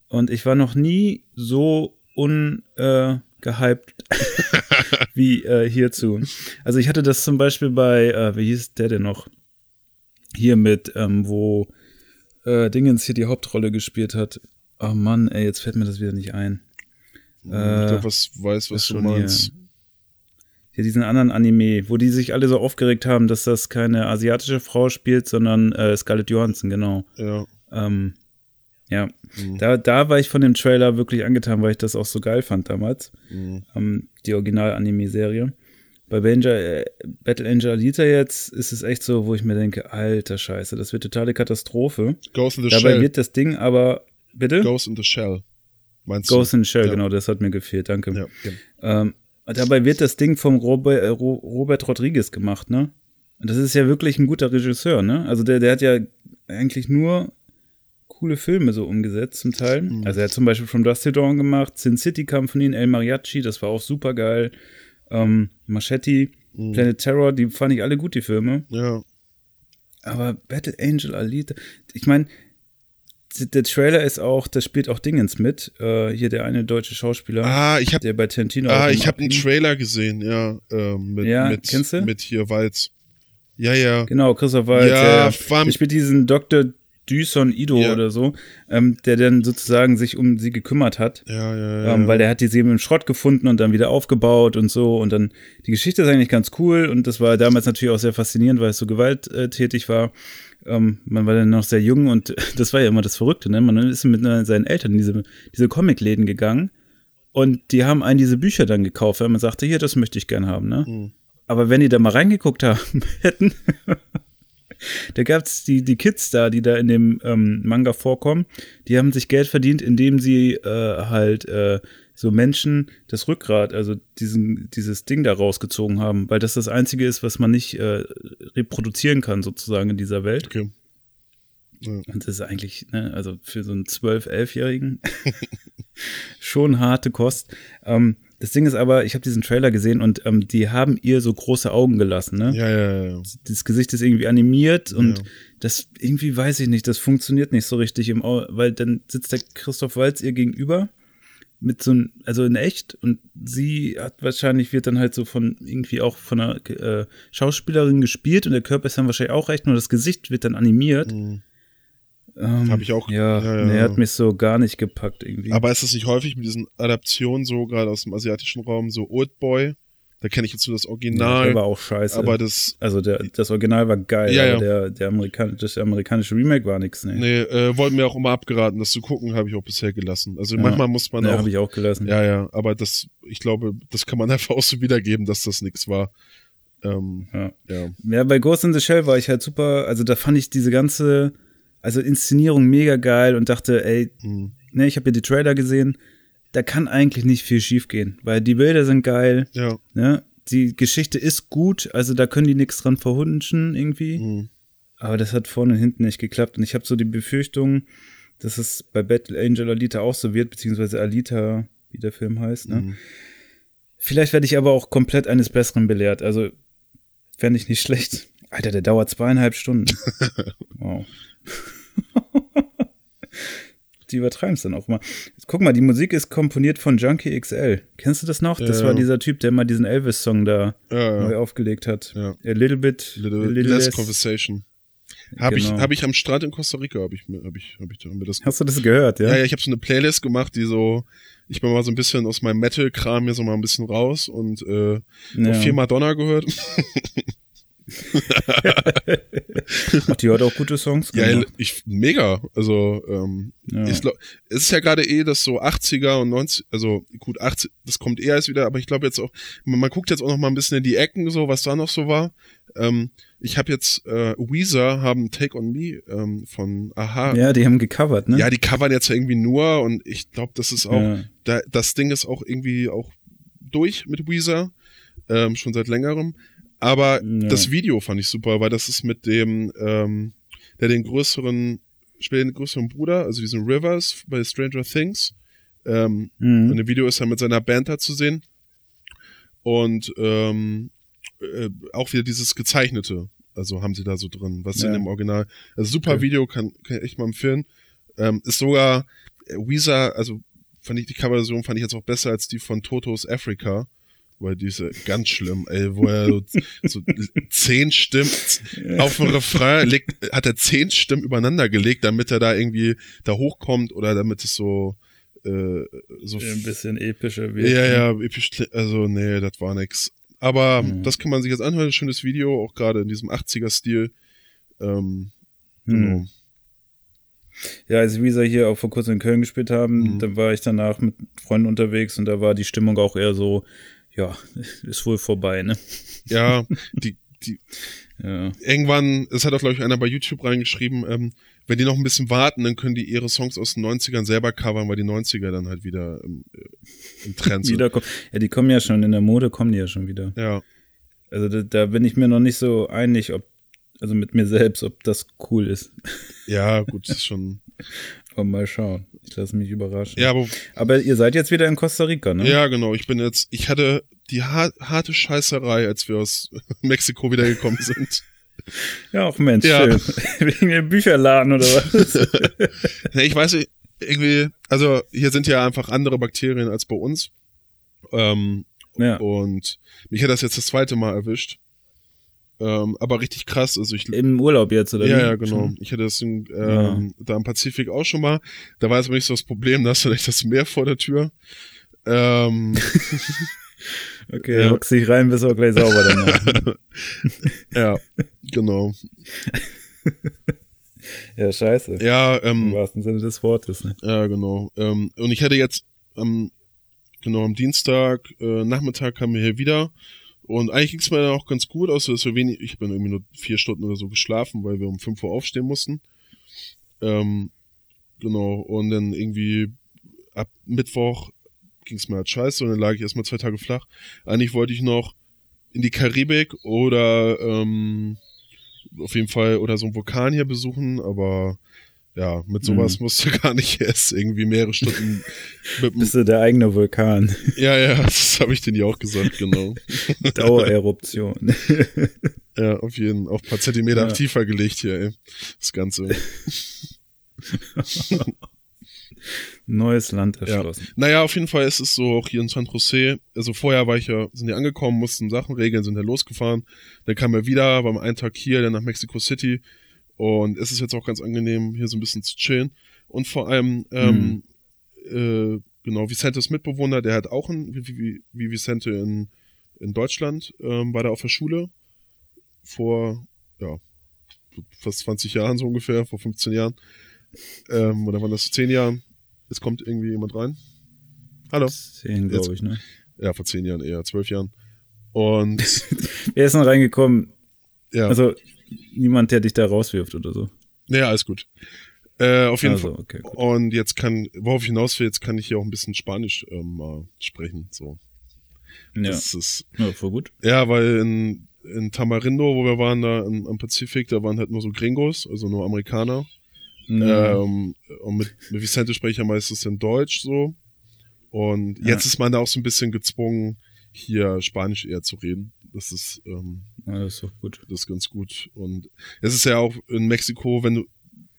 und ich war noch nie so un äh, wie äh, hierzu. Also ich hatte das zum Beispiel bei, äh, wie hieß der denn noch? Hier mit, ähm, wo äh, Dingens hier die Hauptrolle gespielt hat. Oh Mann, ey, jetzt fällt mir das wieder nicht ein. ich glaube, äh, was weiß, was du meinst. Hier, hier diesen anderen Anime, wo die sich alle so aufgeregt haben, dass das keine asiatische Frau spielt, sondern äh, Scarlett Johansson, genau. Ja. Ähm, ja, mhm. da, da war ich von dem Trailer wirklich angetan, weil ich das auch so geil fand damals. Mhm. Ähm, die Original-Anime-Serie. Bei Benja, äh, Battle Angel Alita jetzt ist es echt so, wo ich mir denke, alter Scheiße, das wird totale Katastrophe. Ghost in the Dabei Shell. wird das Ding aber, bitte? Ghost in the Shell. Meinst Ghost du? in the Shell, ja. genau, das hat mir gefehlt, danke. Ja, ja. Ähm, dabei wird das Ding vom Robert, äh, Robert Rodriguez gemacht, ne? Und das ist ja wirklich ein guter Regisseur, ne? Also der, der hat ja eigentlich nur coole Filme so umgesetzt zum Teil. Mhm. Also er hat zum Beispiel From Dust to Dawn gemacht, Sin City kam von ihm, El Mariachi, das war auch super geil. Ähm, Machete, mhm. Planet Terror, die fand ich alle gut, die Filme. Ja. Aber Battle Angel Alita, ich meine, der Trailer ist auch, da spielt auch Dingens mit. Äh, hier der eine deutsche Schauspieler, ah, ich hab, der bei Tarantino. Ah, ich habe einen Trailer gesehen, ja. Äh, mit, ja, mit, kennst du? Mit hier Walz. Ja, ja. Genau, Christoph Walz. Ja, der, der spielt diesen Dr. Dyson Ido Ja. oder so, ähm, der dann sozusagen sich um sie gekümmert hat. Ja, ja, ja. Ähm, weil der hat die sie im Schrott gefunden und dann wieder aufgebaut und so. Und dann, die Geschichte ist eigentlich ganz cool und das war damals natürlich auch sehr faszinierend, weil es so gewalttätig war. Ähm, man war dann noch sehr jung und das war ja immer das Verrückte, ne? Man ist mit seinen Eltern in diese, diese Comicläden gegangen und die haben einen diese Bücher dann gekauft, weil man sagte, hier, das möchte ich gern haben, ne? Mhm. Aber wenn die da mal reingeguckt haben hätten, da gab's die, die Kids da, die da in dem ähm, Manga vorkommen, die haben sich Geld verdient, indem sie äh, halt äh, so Menschen das Rückgrat, also diesen, dieses Ding da rausgezogen haben, weil das das Einzige ist, was man nicht äh, reproduzieren kann, sozusagen in dieser Welt. Okay. Ja. Und das ist eigentlich, ne, also für so einen 12-, 11-Jährigen schon harte Kost. Ähm, das Ding ist aber, ich habe diesen Trailer gesehen und ähm, die haben ihr so große Augen gelassen, ne? Ja, ja, ja. Das Gesicht ist irgendwie animiert und Ja. das irgendwie weiß ich nicht, das funktioniert nicht so richtig im Au weil dann sitzt der Christoph Walz ihr gegenüber mit so ein, also in echt und sie hat wahrscheinlich wird dann halt so von irgendwie auch von einer äh, Schauspielerin gespielt und der Körper ist dann wahrscheinlich auch recht, nur das Gesicht wird dann animiert. Mhm. Ähm, Hab ich auch- Ja, ja, ja, nee, ja. hat mich so gar nicht gepackt irgendwie. Aber ist das nicht häufig mit diesen Adaptionen so, gerade aus dem asiatischen Raum, so Old Boy? Da kenne ich jetzt nur das ja, Original. der war auch scheiße. aber das, also der, das Original war geil, Ja, ja. Der, der Amerikan das amerikanische Remake war nix, ne. nee, äh, wollten mir auch immer abgeraten, das zu gucken, habe ich auch bisher gelassen. Also Ja. manchmal muss man Nee, auch, habe ich auch gelassen. ja, ja, aber das, ich glaube, das kann man einfach auch so wiedergeben, dass das nix war. Ähm, Ja. ja. Ja, bei Ghost in the Shell war ich halt super, also da fand ich diese ganze, also Inszenierung mega geil und dachte, ey, Mhm. ne, ich habe ja die Trailer gesehen, da kann eigentlich nicht viel schief gehen, weil die Bilder sind geil, Ja. ne, die Geschichte ist gut, also da können die nichts dran verhunschen irgendwie, Mhm. aber das hat vorne und hinten nicht geklappt und ich habe so die Befürchtung, dass es bei Battle Angel Alita auch so wird, beziehungsweise Alita, wie der Film heißt, ne. Mhm. Vielleicht werde ich aber auch komplett eines Besseren belehrt. Also fände ich nicht schlecht. Alter, der dauert zweieinhalb Stunden. Wow. die übertreiben es dann auch mal. Guck mal, die Musik ist komponiert von Junkie XL. Kennst du das noch? Das Ja. war dieser Typ, der mal diesen Elvis-Song da Ja, neu aufgelegt hat. Ja. A little bit, Little, a little less less. Conversation. Habe ich, Genau. hab ich am Strand in Costa Rica, habe ich, hab ich, hab ich, hab mir das Hast du das gehört, ja? Ja, ja, ich habe so eine Playlist gemacht, die so, ich bin mal so ein bisschen aus meinem Metal-Kram hier so mal ein bisschen raus und äh, Ja. auch viel Madonna gehört. Ach, die hat auch gute Songs Ja, gemacht. ich mega. Also ähm, Ja. ich glaub, es ist ja gerade eh das so 80er und 90, also gut 80, das kommt eher erst wieder, aber ich glaube jetzt auch, man, man guckt jetzt auch noch mal ein bisschen in die Ecken so, was da noch so war. Ähm, ich habe jetzt äh, Weezer haben Take on Me ähm, von Aha. Ja, die haben gecovert, ne? Ja, die covern jetzt ja irgendwie nur und ich glaube, das ist auch, Ja. da, das Ding ist auch irgendwie auch durch mit Weezer, ähm, schon seit längerem. Aber Ja. das Video fand ich super, weil das ist mit dem, ähm, der den größeren, spielt den größeren Bruder, also diesen Rivers bei Stranger Things. Ähm, Mhm. Und im Video ist er mit seiner Band da zu sehen. Und ähm, äh, auch wieder dieses Gezeichnete, also haben sie da so drin, was Ja. in dem Original. Also super Okay. Video, kann, kann ich echt mal empfehlen. Ähm, ist sogar äh, Weezer, also fand ich die Coverversion fand ich jetzt auch besser als die von Totos Africa. Weil diese ganz schlimm, ey, wo er so, so zehn Stimmen auf dem Refrain legt, hat er zehn Stimmen übereinander gelegt, damit er da irgendwie da hochkommt oder damit es so äh, so Ein bisschen epischer wird. ja, ja, episch, also nee, das war nix. Aber Mhm. das kann man sich jetzt anhören, schönes Video, auch gerade in diesem 80er-Stil. Ähm, Hm. genau. Ja, als Visa hier auch vor kurzem in Köln gespielt haben, Mhm. dann war ich danach mit Freunden unterwegs und da war die Stimmung auch eher so, ja, ist wohl vorbei, ne? Ja, die, die, Ja. irgendwann, es hat auch, glaube ich, einer bei YouTube reingeschrieben, ähm, wenn die noch ein bisschen warten, dann können die ihre Songs aus den 90ern selber covern, weil die 90er dann halt wieder im, äh, im Trend sind. Ja, die kommen ja schon, in der Mode kommen die ja schon wieder. Ja, Also da, da bin ich mir noch nicht so einig, ob, also mit mir selbst, ob das cool ist. ja, gut, ist schon. Aber mal schauen. Ich lasse mich überraschen. Ja, aber Aber ihr seid jetzt wieder in Costa Rica, ne? Ja, genau. Ich bin jetzt, ich hatte die har harte Scheißerei, als wir aus Mexiko wiedergekommen sind. Ja, auch Mensch, ja. schön. Wegen dem Bücherladen oder was? nee, ich weiß nicht, irgendwie, also hier sind ja einfach andere Bakterien als bei uns. Ähm, ja. Und mich hat das jetzt das zweite Mal erwischt. Ähm, aber richtig krass. Also ich, Im Urlaub jetzt, oder? Ja, wie? ja, genau. Ich hatte das in, ähm, ja. da im Pazifik auch schon mal. Da war es aber nicht so das Problem, da hast du nicht das Meer vor der Tür. Ähm, okay, ja. hockst dich rein, bist auch gleich sauber danach. ja, genau. ja, scheiße. Ja, ähm, Im wahrsten Sinne des Wortes. Ne? Ja, genau. Ähm, und ich hätte jetzt am, genau, am Dienstag, äh, Nachmittag kamen wir hier wieder und eigentlich ging es mir dann auch ganz gut, außer dass wir wenig, ich bin irgendwie nur vier Stunden oder so geschlafen, weil wir um fünf Uhr aufstehen mussten. Ähm, genau, und dann irgendwie ab Mittwoch ging es mir halt scheiße und dann lag ich erstmal zwei Tage flach. Eigentlich wollte ich noch in die Karibik oder ähm, auf jeden Fall oder so einen Vulkan hier besuchen, aber ja, mit sowas mhm. musst du gar nicht erst irgendwie mehrere Stunden mit Bist du der eigene Vulkan? Ja, ja, das habe ich dir ja auch gesagt, genau. Dauereruption. ja, auf jeden Fall. Auch ein paar Zentimeter ja. tiefer gelegt hier, ey. Das Ganze. Neues Land erschlossen. Ja. Naja, auf jeden Fall ist es so auch hier in San Jose. Also vorher war ich ja, sind ja angekommen, mussten Sachen regeln, sind ja losgefahren. Dann kam er wieder, war am einen Tag hier, dann nach Mexico City und es ist jetzt auch ganz angenehm, hier so ein bisschen zu chillen. Und vor allem, ähm, mhm. äh, genau, Vicentes Mitbewohner, der hat auch ein, wie, wie, wie Vicente in, in Deutschland, ähm, war da auf der Schule vor, ja, fast 20 Jahren so ungefähr, vor 15 Jahren. Ähm, oder waren das 10 Jahren? Jetzt kommt irgendwie jemand rein. Hallo. 10, glaube ich, ne? Ja, vor 10 Jahren eher, 12 Jahren. Und. Wer ist noch reingekommen? Ja. Also, niemand, der dich da rauswirft oder so. Ja, alles gut. Äh, auf jeden also, Fall. Okay, und jetzt kann, worauf ich hinaus will, jetzt kann ich hier auch ein bisschen Spanisch ähm, mal sprechen. So. Ja. Das ist, ja, voll gut. Ja, weil in, in Tamarindo, wo wir waren, da im, am Pazifik, da waren halt nur so Gringos, also nur Amerikaner. Ja. Ähm, und mit, mit Vicente spreche ich ja meistens in Deutsch so. Und jetzt ist man da auch so ein bisschen gezwungen, hier Spanisch eher zu reden. Das ist, ähm, ja, das ist auch gut. Das ist ganz gut. Und es ist ja auch in Mexiko, wenn du,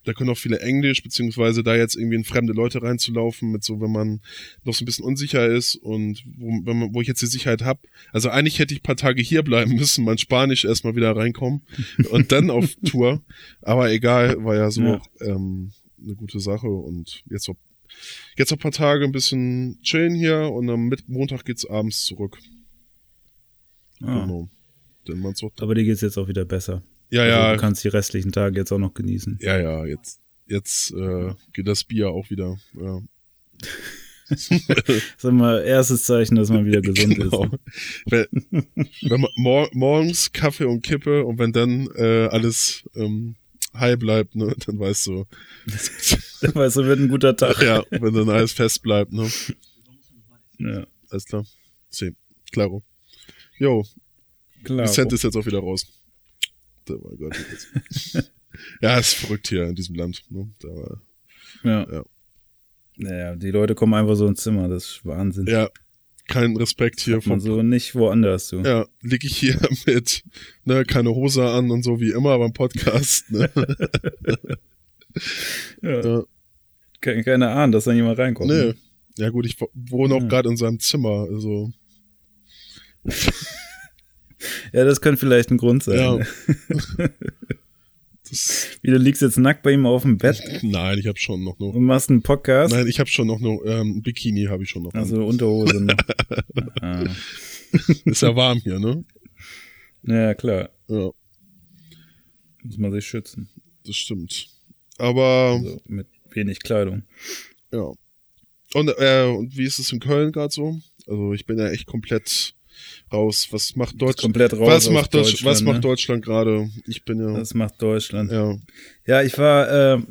da können auch viele Englisch, beziehungsweise da jetzt irgendwie in fremde Leute reinzulaufen, mit so, wenn man noch so ein bisschen unsicher ist und wo, wenn man, wo ich jetzt die Sicherheit habe. Also eigentlich hätte ich paar Tage hier bleiben müssen, mein Spanisch erstmal wieder reinkommen und dann auf Tour. Aber egal, war ja so ja. ähm, eine gute Sache und jetzt noch, jetzt noch paar Tage ein bisschen chillen hier und am Montag geht's abends zurück. Ah. Genau. Denn Aber dir geht's jetzt auch wieder besser. Ja, also, ja. Du kannst die restlichen Tage jetzt auch noch genießen. Ja, ja, jetzt, jetzt äh, geht das Bier auch wieder. Ja. Sag mal, erstes Zeichen, dass man wieder gesund genau. ist. Wenn, wenn man mor morgens Kaffee und Kippe und wenn dann äh, alles ähm, high bleibt, ne, dann weißt du. dann weißt du, wird ein guter Tag. Ja, wenn dann alles fest bleibt, ne. Ja. Alles klar. Sí, claro. Jo. Klar. Cent ist jetzt auch wieder raus. Oh Gott. ja, ist verrückt hier in diesem Land. Ne? War, ja. ja. Naja, die Leute kommen einfach so ins Zimmer, das ist Wahnsinn. Ja, kein Respekt hier. Man so nicht woanders, du. Ja, liege ich hier mit, ne, keine Hose an und so wie immer beim Podcast, ne. ja. ja. Keine Ahnung, dass da jemand reinkommt. Nee. Ne? Ja gut, ich wohne auch ja. gerade in seinem Zimmer, also. Ja, das könnte vielleicht ein Grund sein. Ja. Wie, du liegst jetzt nackt bei ihm auf dem Bett? Nein, ich habe schon noch nur. Und machst einen Podcast? Nein, ich habe schon noch nur, ähm, Bikini habe ich schon noch. Also Unterhose noch. ah. Ist ja warm hier, ne? Ja, klar. Ja. Muss man sich schützen. Das stimmt. Aber. Also mit wenig Kleidung. Ja. Und, äh, und wie ist es in Köln gerade so? Also ich bin ja echt komplett raus. Was macht Deutschland? Komplett raus. Was macht, Deutsch was macht ne? Deutschland gerade? Ich bin ja. Was macht Deutschland? Ja. Ja, ich war äh,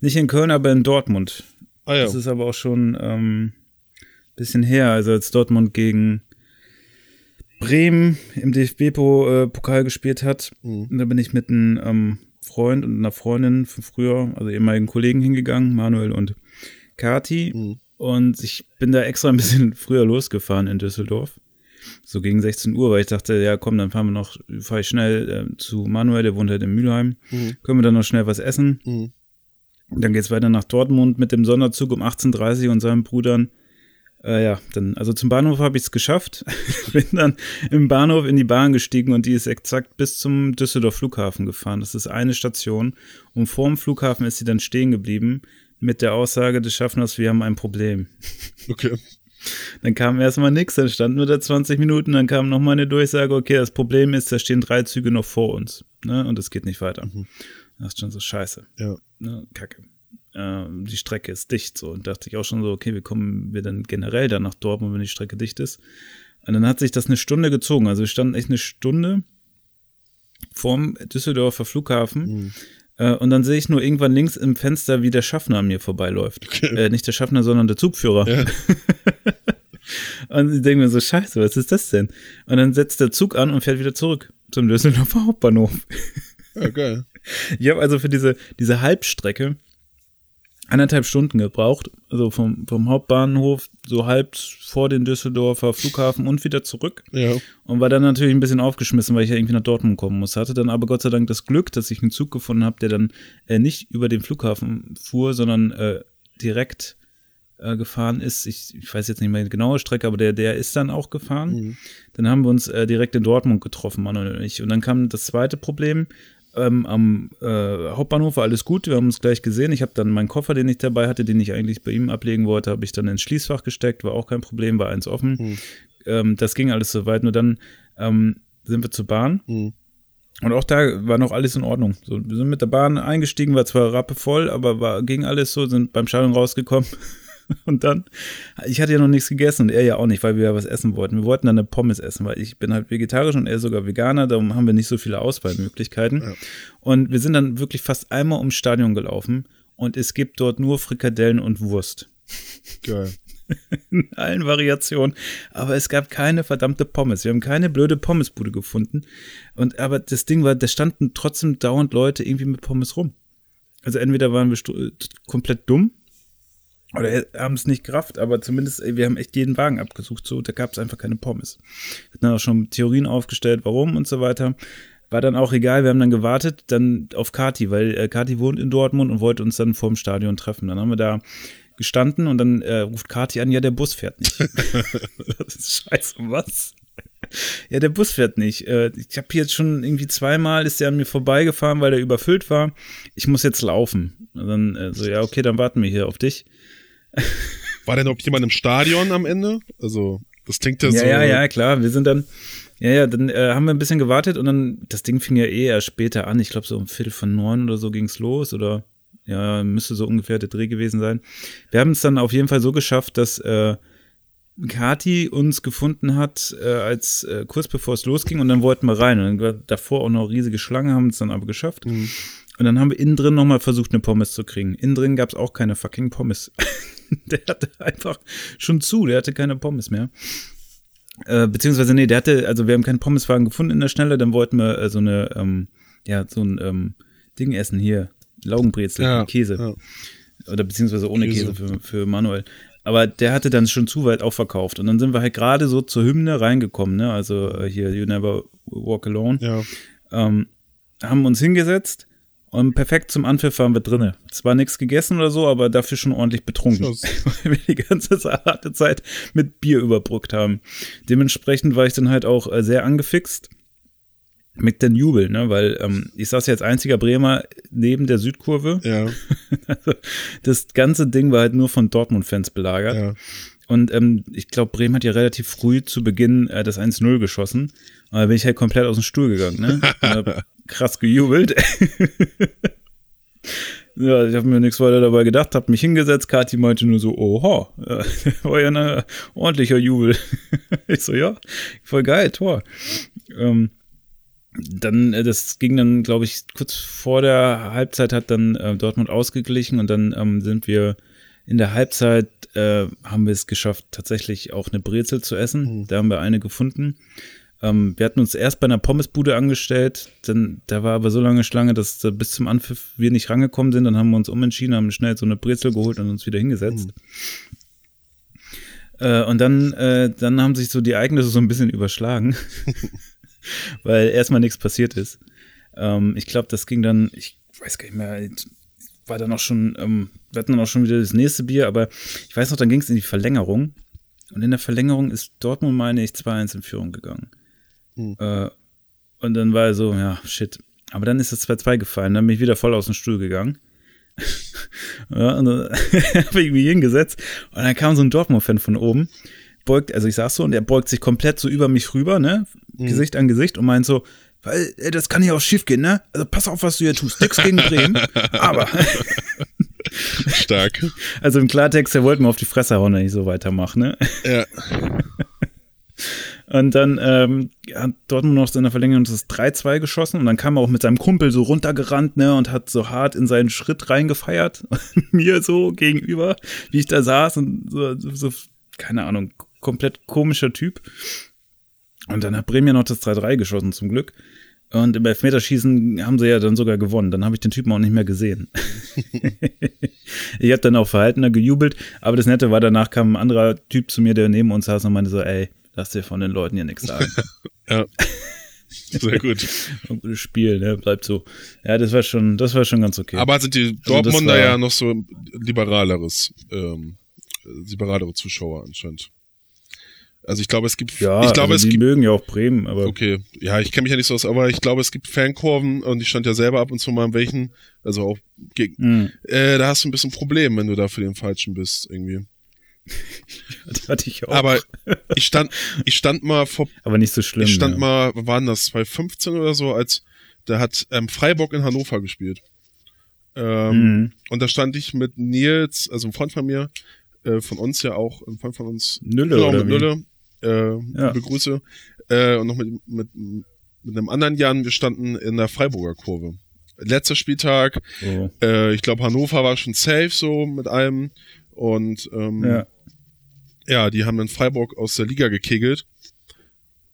nicht in Köln, aber in Dortmund. Ah, ja. Das ist aber auch schon ähm, bisschen her, also als Dortmund gegen Bremen im DFB-Pokal äh, gespielt hat. Mhm. da bin ich mit einem ähm, Freund und einer Freundin von früher, also ehemaligen Kollegen hingegangen, Manuel und Kati. Mhm. Und ich bin da extra ein bisschen früher losgefahren in Düsseldorf. So gegen 16 Uhr, weil ich dachte, ja komm, dann fahren wir noch, fahre ich schnell äh, zu Manuel, der wohnt halt in Mülheim, mhm. können wir dann noch schnell was essen. Mhm. Dann geht's weiter nach Dortmund mit dem Sonderzug um 18.30 Uhr und seinen Brüdern. Äh, ja, dann, also zum Bahnhof habe ich es geschafft. Bin dann im Bahnhof in die Bahn gestiegen und die ist exakt bis zum Düsseldorf Flughafen gefahren. Das ist eine Station. Und vor dem Flughafen ist sie dann stehen geblieben mit der Aussage des Schaffners, wir haben ein Problem. Okay. Dann kam erstmal nichts, dann standen wir da 20 Minuten, dann kam nochmal eine Durchsage, okay, das Problem ist, da stehen drei Züge noch vor uns. Ne? Und es geht nicht weiter. Mhm. Das ist schon so scheiße. Ja. Ne? Kacke. Äh, die Strecke ist dicht so. Und dachte ich auch schon so, okay, wie kommen wir denn generell dann nach Dortmund, wenn die Strecke dicht ist? Und dann hat sich das eine Stunde gezogen. Also wir standen echt eine Stunde vorm Düsseldorfer Flughafen. Mhm. Äh, und dann sehe ich nur irgendwann links im Fenster, wie der Schaffner an mir vorbeiläuft. Okay. Äh, nicht der Schaffner, sondern der Zugführer. Ja. und ich denke mir so, scheiße, was ist das denn? Und dann setzt der Zug an und fährt wieder zurück zum Düsseldorfer Hauptbahnhof. Ja, geil. Ich habe also für diese, diese Halbstrecke anderthalb Stunden gebraucht, also vom, vom Hauptbahnhof so halb vor den Düsseldorfer Flughafen und wieder zurück. Ja. Und war dann natürlich ein bisschen aufgeschmissen, weil ich ja irgendwie nach Dortmund kommen muss. Hatte dann aber Gott sei Dank das Glück, dass ich einen Zug gefunden habe, der dann äh, nicht über den Flughafen fuhr, sondern äh, direkt äh, gefahren ist. Ich, ich weiß jetzt nicht mehr die genaue Strecke, aber der, der ist dann auch gefahren. Mhm. Dann haben wir uns äh, direkt in Dortmund getroffen, Manuel und ich. Und dann kam das zweite Problem ähm, am äh, Hauptbahnhof war alles gut, wir haben uns gleich gesehen. Ich habe dann meinen Koffer, den ich dabei hatte, den ich eigentlich bei ihm ablegen wollte, habe ich dann ins Schließfach gesteckt, war auch kein Problem, war eins offen. Mhm. Ähm, das ging alles soweit, nur dann ähm, sind wir zur Bahn. Mhm. Und auch da war noch alles in Ordnung. So, wir sind mit der Bahn eingestiegen, war zwar rappevoll, aber war, ging alles so, sind beim Stadion rausgekommen. Und dann, ich hatte ja noch nichts gegessen und er ja auch nicht, weil wir ja was essen wollten. Wir wollten dann eine Pommes essen, weil ich bin halt vegetarisch und er sogar Veganer, darum haben wir nicht so viele Auswahlmöglichkeiten. Ja. Und wir sind dann wirklich fast einmal ums Stadion gelaufen und es gibt dort nur Frikadellen und Wurst. Geil. In allen Variationen. Aber es gab keine verdammte Pommes. Wir haben keine blöde Pommesbude gefunden. Und aber das Ding war, da standen trotzdem dauernd Leute irgendwie mit Pommes rum. Also entweder waren wir komplett dumm oder haben es nicht gerafft, aber zumindest, wir haben echt jeden Wagen abgesucht, so, da gab es einfach keine Pommes. Wir hatten dann auch schon Theorien aufgestellt, warum und so weiter. War dann auch egal, wir haben dann gewartet, dann auf Kati, weil äh, Kati wohnt in Dortmund und wollte uns dann vorm Stadion treffen. Dann haben wir da gestanden und dann äh, ruft Kati an, ja, der Bus fährt nicht. das ist scheiße, was? Ja, der Bus fährt nicht. Äh, ich habe jetzt schon irgendwie zweimal ist der an mir vorbeigefahren, weil der überfüllt war. Ich muss jetzt laufen. Und dann äh, so, ja, okay, dann warten wir hier auf dich. War denn noch jemand im Stadion am Ende? Also, das klingt ja, ja so. Ja, ja, klar. Wir sind dann, ja, ja, dann äh, haben wir ein bisschen gewartet und dann, das Ding fing ja eh erst später an. Ich glaube, so um Viertel von neun oder so ging's los oder, ja, müsste so ungefähr der Dreh gewesen sein. Wir haben es dann auf jeden Fall so geschafft, dass, äh, Kati uns gefunden hat, äh, als äh, kurz bevor es losging und dann wollten wir rein. Und dann war davor auch noch riesige Schlange, haben es dann aber geschafft. Mhm. Und dann haben wir innen drin nochmal versucht, eine Pommes zu kriegen. Innen drin gab es auch keine fucking Pommes. der hatte einfach schon zu, der hatte keine Pommes mehr. Äh, beziehungsweise, nee, der hatte, also wir haben keinen Pommeswagen gefunden in der Schnelle, dann wollten wir äh, so eine, ähm, ja, so ein ähm, Ding essen hier. Laugenbrezel, ja, Käse. Ja. Oder beziehungsweise ohne Käse, Käse für, für Manuel. Aber der hatte dann schon zu weit aufverkauft. Und dann sind wir halt gerade so zur Hymne reingekommen, ne? Also äh, hier, You Never Walk Alone. Ja. Ähm, haben uns hingesetzt und perfekt zum Anpfiff waren wir drinne. Zwar nichts gegessen oder so, aber dafür schon ordentlich betrunken. Weil wir die ganze harte Zeit mit Bier überbrückt haben. Dementsprechend war ich dann halt auch äh, sehr angefixt mit den Jubel, ne? Weil ähm, ich saß jetzt einziger Bremer neben der Südkurve. Ja. also, das ganze Ding war halt nur von Dortmund-Fans belagert. Ja. Und ähm, ich glaube, Bremen hat ja relativ früh zu Beginn äh, das 1-0 geschossen. Und da bin ich halt komplett aus dem Stuhl gegangen, ne? krass gejubelt. ja, ich habe mir nichts weiter dabei gedacht, habe mich hingesetzt. Kathi meinte nur so, oha, war ja ein ordentlicher Jubel. ich so, ja, voll geil, Tor. Ähm, dann, äh, das ging dann, glaube ich, kurz vor der Halbzeit hat dann äh, Dortmund ausgeglichen und dann ähm, sind wir in der Halbzeit äh, haben wir es geschafft, tatsächlich auch eine Brezel zu essen. Mhm. Da haben wir eine gefunden. Ähm, wir hatten uns erst bei einer Pommesbude angestellt, dann, da war aber so lange Schlange, dass da bis zum Anpfiff wir nicht rangekommen sind. Dann haben wir uns umentschieden, haben schnell so eine Brezel geholt und uns wieder hingesetzt. Mhm. Äh, und dann, äh, dann haben sich so die Ereignisse so ein bisschen überschlagen, weil erstmal nichts passiert ist. Ähm, ich glaube, das ging dann, ich weiß gar nicht mehr, war dann auch schon, ähm, wir hatten dann auch schon wieder das nächste Bier, aber ich weiß noch, dann ging es in die Verlängerung. Und in der Verlängerung ist Dortmund, meine ich, 2-1 in Führung gegangen. Hm. Äh, und dann war er so, ja, shit. Aber dann ist das 2-2 gefallen, dann bin ich wieder voll aus dem Stuhl gegangen. ja, und dann habe ich mich hingesetzt und dann kam so ein Dortmund-Fan von oben, beugt, also ich saß so und er beugt sich komplett so über mich rüber, ne, mhm. Gesicht an Gesicht und meint so, weil das kann ja auch schief gehen, ne? Also pass auf, was du hier tust. Nix gegen Bremen, aber. Stark. Also im Klartext, er wollte mir auf die Fresse hauen, wenn ich so weitermache, ne? Ja. Und dann ähm, hat Dortmund noch in der Verlängerung das 3-2 geschossen und dann kam er auch mit seinem Kumpel so runtergerannt, ne, und hat so hart in seinen Schritt reingefeiert. mir so gegenüber, wie ich da saß und so, so, keine Ahnung, komplett komischer Typ. Und dann hat Bremen ja noch das 3-3 geschossen, zum Glück. Und im Elfmeterschießen haben sie ja dann sogar gewonnen. Dann habe ich den Typen auch nicht mehr gesehen. ich habe dann auch verhaltener gejubelt, aber das Nette war, danach kam ein anderer Typ zu mir, der neben uns saß und meinte so, ey, lass dir von den Leuten hier nichts sagen. ja. Sehr gut. Ein gutes Spiel, ne? Bleibt so. Ja, das war schon, das war schon ganz okay. Aber sind die also Dortmunder also ja noch so liberaleres, ähm, liberalere Zuschauer anscheinend. Also ich glaube, es gibt, ja, ich glaube, also es die mögen ja auch Bremen, aber. Okay, ja, ich kenne mich ja nicht so aus, aber ich glaube, es gibt Fankurven und ich stand ja selber ab und zu mal in welchen, also auch gegen, mhm. äh, da hast du ein bisschen Problem, wenn du da für den Falschen bist, irgendwie. das hatte ich auch. Aber ich stand, ich stand mal vor. Aber nicht so schlimm. Ich stand ja. mal, waren das 2015 oder so, als da hat ähm, Freiburg in Hannover gespielt. Ähm, mhm. Und da stand ich mit Nils, also ein Freund von mir, äh, von uns ja auch, ein Freund von uns, Nülle, genau, mit Nülle, äh, ja. Begrüße, äh, und noch mit, mit, mit einem anderen Jan, wir standen in der Freiburger Kurve. Letzter Spieltag, oh. äh, ich glaube Hannover war schon safe so mit allem und ähm, ja. Ja, die haben dann Freiburg aus der Liga gekegelt.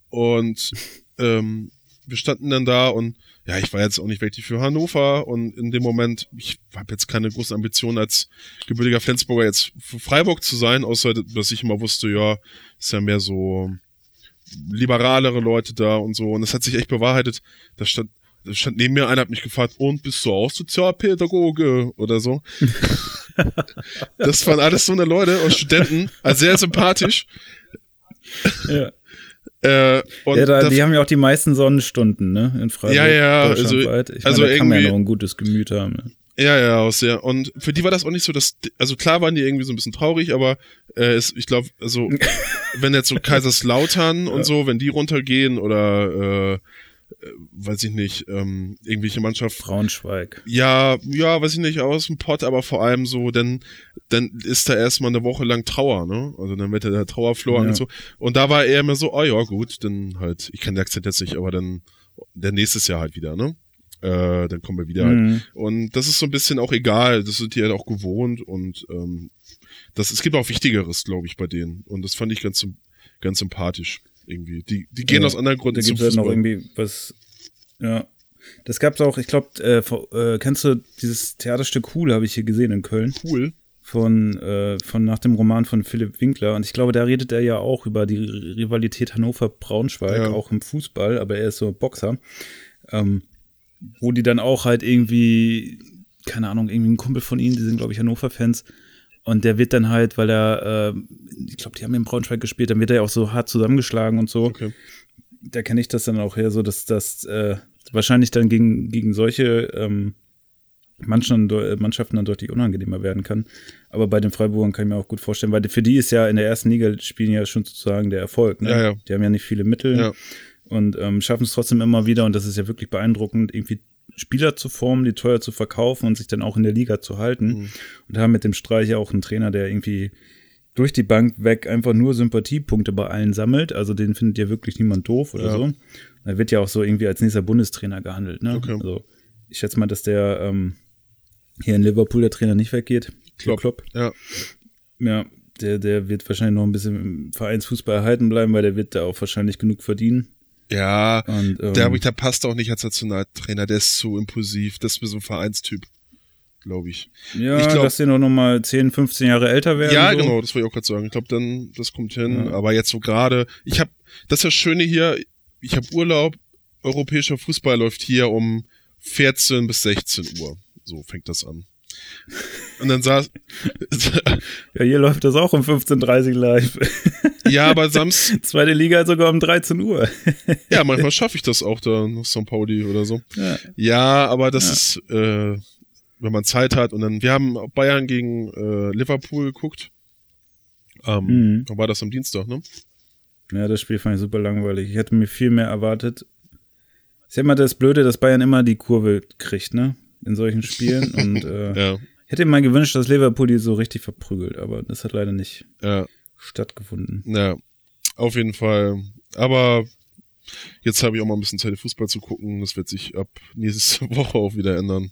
Und ähm, wir standen dann da und ja, ich war jetzt auch nicht wirklich für Hannover und in dem Moment, ich habe jetzt keine großen Ambitionen als gebürtiger Flensburger jetzt für Freiburg zu sein, außer dass ich immer wusste, ja, ist ja mehr so liberalere Leute da und so. Und es hat sich echt bewahrheitet. Da stand, da stand neben mir einer, hat mich gefragt, und bist du auch Sozialpädagoge oder so? das waren alles so eine Leute und Studenten, also sehr sympathisch. Ja. Äh, ja, da, die haben ja auch die meisten Sonnenstunden, ne? In Freiburg. Ja, ja, also, ich meine, also da kann man ja noch ein gutes Gemüt haben. Ne? Ja, ja, auch sehr. Und für die war das auch nicht so, dass, also klar waren die irgendwie so ein bisschen traurig, aber äh, es, ich glaube, also wenn jetzt so Kaiserslautern ja. und so, wenn die runtergehen oder äh, weiß ich nicht, ähm, irgendwelche Mannschaft. Braunschweig. Ja, ja, weiß ich nicht, aus dem Pott, aber vor allem so, denn dann ist da erstmal eine Woche lang Trauer, ne? Also dann wird der Trauerflor ja. und so. Und da war er immer so, oh ja, gut, dann halt, ich kann den Akzent jetzt nicht, aber dann der nächstes Jahr halt wieder, ne? Äh, dann kommen wir wieder halt. mhm. halt. Und das ist so ein bisschen auch egal, das sind die halt auch gewohnt und ähm, das, es gibt auch Wichtigeres, glaube ich, bei denen. Und das fand ich ganz, ganz sympathisch irgendwie. Die, die gehen ja, aus anderen Gründen zum halt noch irgendwie was, ja. Das gab's auch, ich glaube, äh, äh, kennst du dieses Theaterstück Cool, habe ich hier gesehen in Köln. Cool. Von, äh, von nach dem Roman von Philipp Winkler. Und ich glaube, da redet er ja auch über die Rivalität Hannover-Braunschweig, ja. auch im Fußball, aber er ist so Boxer. Ähm, wo die dann auch halt irgendwie, keine Ahnung, irgendwie ein Kumpel von ihnen, die sind, glaube ich, Hannover-Fans, und der wird dann halt, weil er, äh, ich glaube, die haben in Braunschweig gespielt, dann wird er ja auch so hart zusammengeschlagen und so. Okay. Da kenne ich das dann auch her, so dass das äh, wahrscheinlich dann gegen, gegen solche ähm, Mannschaften dann deutlich unangenehmer werden kann. Aber bei den Freiburgern kann ich mir auch gut vorstellen, weil für die ist ja in der ersten Liga spielen ja schon sozusagen der Erfolg. Ne? Ja, ja. Die haben ja nicht viele Mittel ja. und ähm, schaffen es trotzdem immer wieder und das ist ja wirklich beeindruckend, irgendwie Spieler zu formen, die teuer zu verkaufen und sich dann auch in der Liga zu halten. Mhm. Und haben mit dem Streich ja auch einen Trainer, der irgendwie durch die Bank weg einfach nur Sympathiepunkte bei allen sammelt. Also den findet ja wirklich niemand doof oder ja. so. Er wird ja auch so irgendwie als nächster Bundestrainer gehandelt. Ne? Okay. Also ich schätze mal, dass der ähm, hier in Liverpool der Trainer nicht weggeht. Klopp. Klopp. Ja. Ja, der, der wird wahrscheinlich noch ein bisschen im Vereinsfußball erhalten bleiben, weil der wird da auch wahrscheinlich genug verdienen. Ja, und, ähm, der, der passt auch nicht als Nationaltrainer, der ist zu impulsiv, das ist mir so ein Vereinstyp. glaube ich. Ja, ich glaub, dass die noch mal 10, 15 Jahre älter werden. Ja, so. genau, das wollte ich auch gerade sagen. Ich glaube, dann, das kommt hin. Ja. Aber jetzt so gerade, ich habe, das ist das Schöne hier, ich habe Urlaub, europäischer Fußball läuft hier um 14 bis 16 Uhr. So fängt das an. Und dann saß. ja, hier läuft das auch um 15.30 Uhr live. ja, aber Samstag. Zweite Liga sogar um 13 Uhr. ja, manchmal schaffe ich das auch da nach St. Pauli oder so. Ja, ja aber das ja. ist, äh, wenn man Zeit hat. Und dann, wir haben Bayern gegen äh, Liverpool geguckt. Ähm, mhm. Dann war das am Dienstag, ne? Ja, das Spiel fand ich super langweilig. Ich hätte mir viel mehr erwartet. Ist ja immer das Blöde, dass Bayern immer die Kurve kriegt, ne? In solchen Spielen. Und äh, ja. Hätte mir mal gewünscht, dass Liverpool die so richtig verprügelt, aber das hat leider nicht ja. stattgefunden. Ja, auf jeden Fall. Aber jetzt habe ich auch mal ein bisschen Zeit, Fußball zu gucken. Das wird sich ab nächste Woche auch wieder ändern.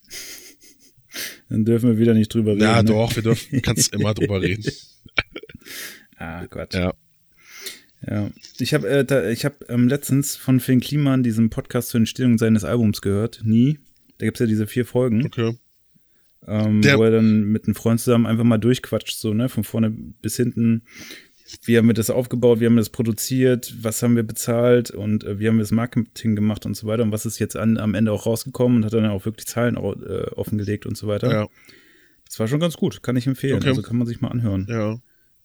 Dann dürfen wir wieder nicht drüber reden. Ja, ne? doch, wir dürfen, kannst immer drüber reden. ah, Gott. Ja. Ja, ich habe äh, ich hab, ähm, letztens von Finn Kliman diesen Podcast zur Entstehung seines Albums gehört. Nie. Da gibt's ja diese vier Folgen. Okay. Ähm, wo er dann mit einem Freund zusammen einfach mal durchquatscht, so, ne, von vorne bis hinten. Wie haben wir das aufgebaut, wie haben wir das produziert, was haben wir bezahlt und äh, wie haben wir das Marketing gemacht und so weiter und was ist jetzt an, am Ende auch rausgekommen und hat dann auch wirklich Zahlen äh, offengelegt und so weiter. Ja. Das war schon ganz gut, kann ich empfehlen. Okay. Also kann man sich mal anhören. Ja.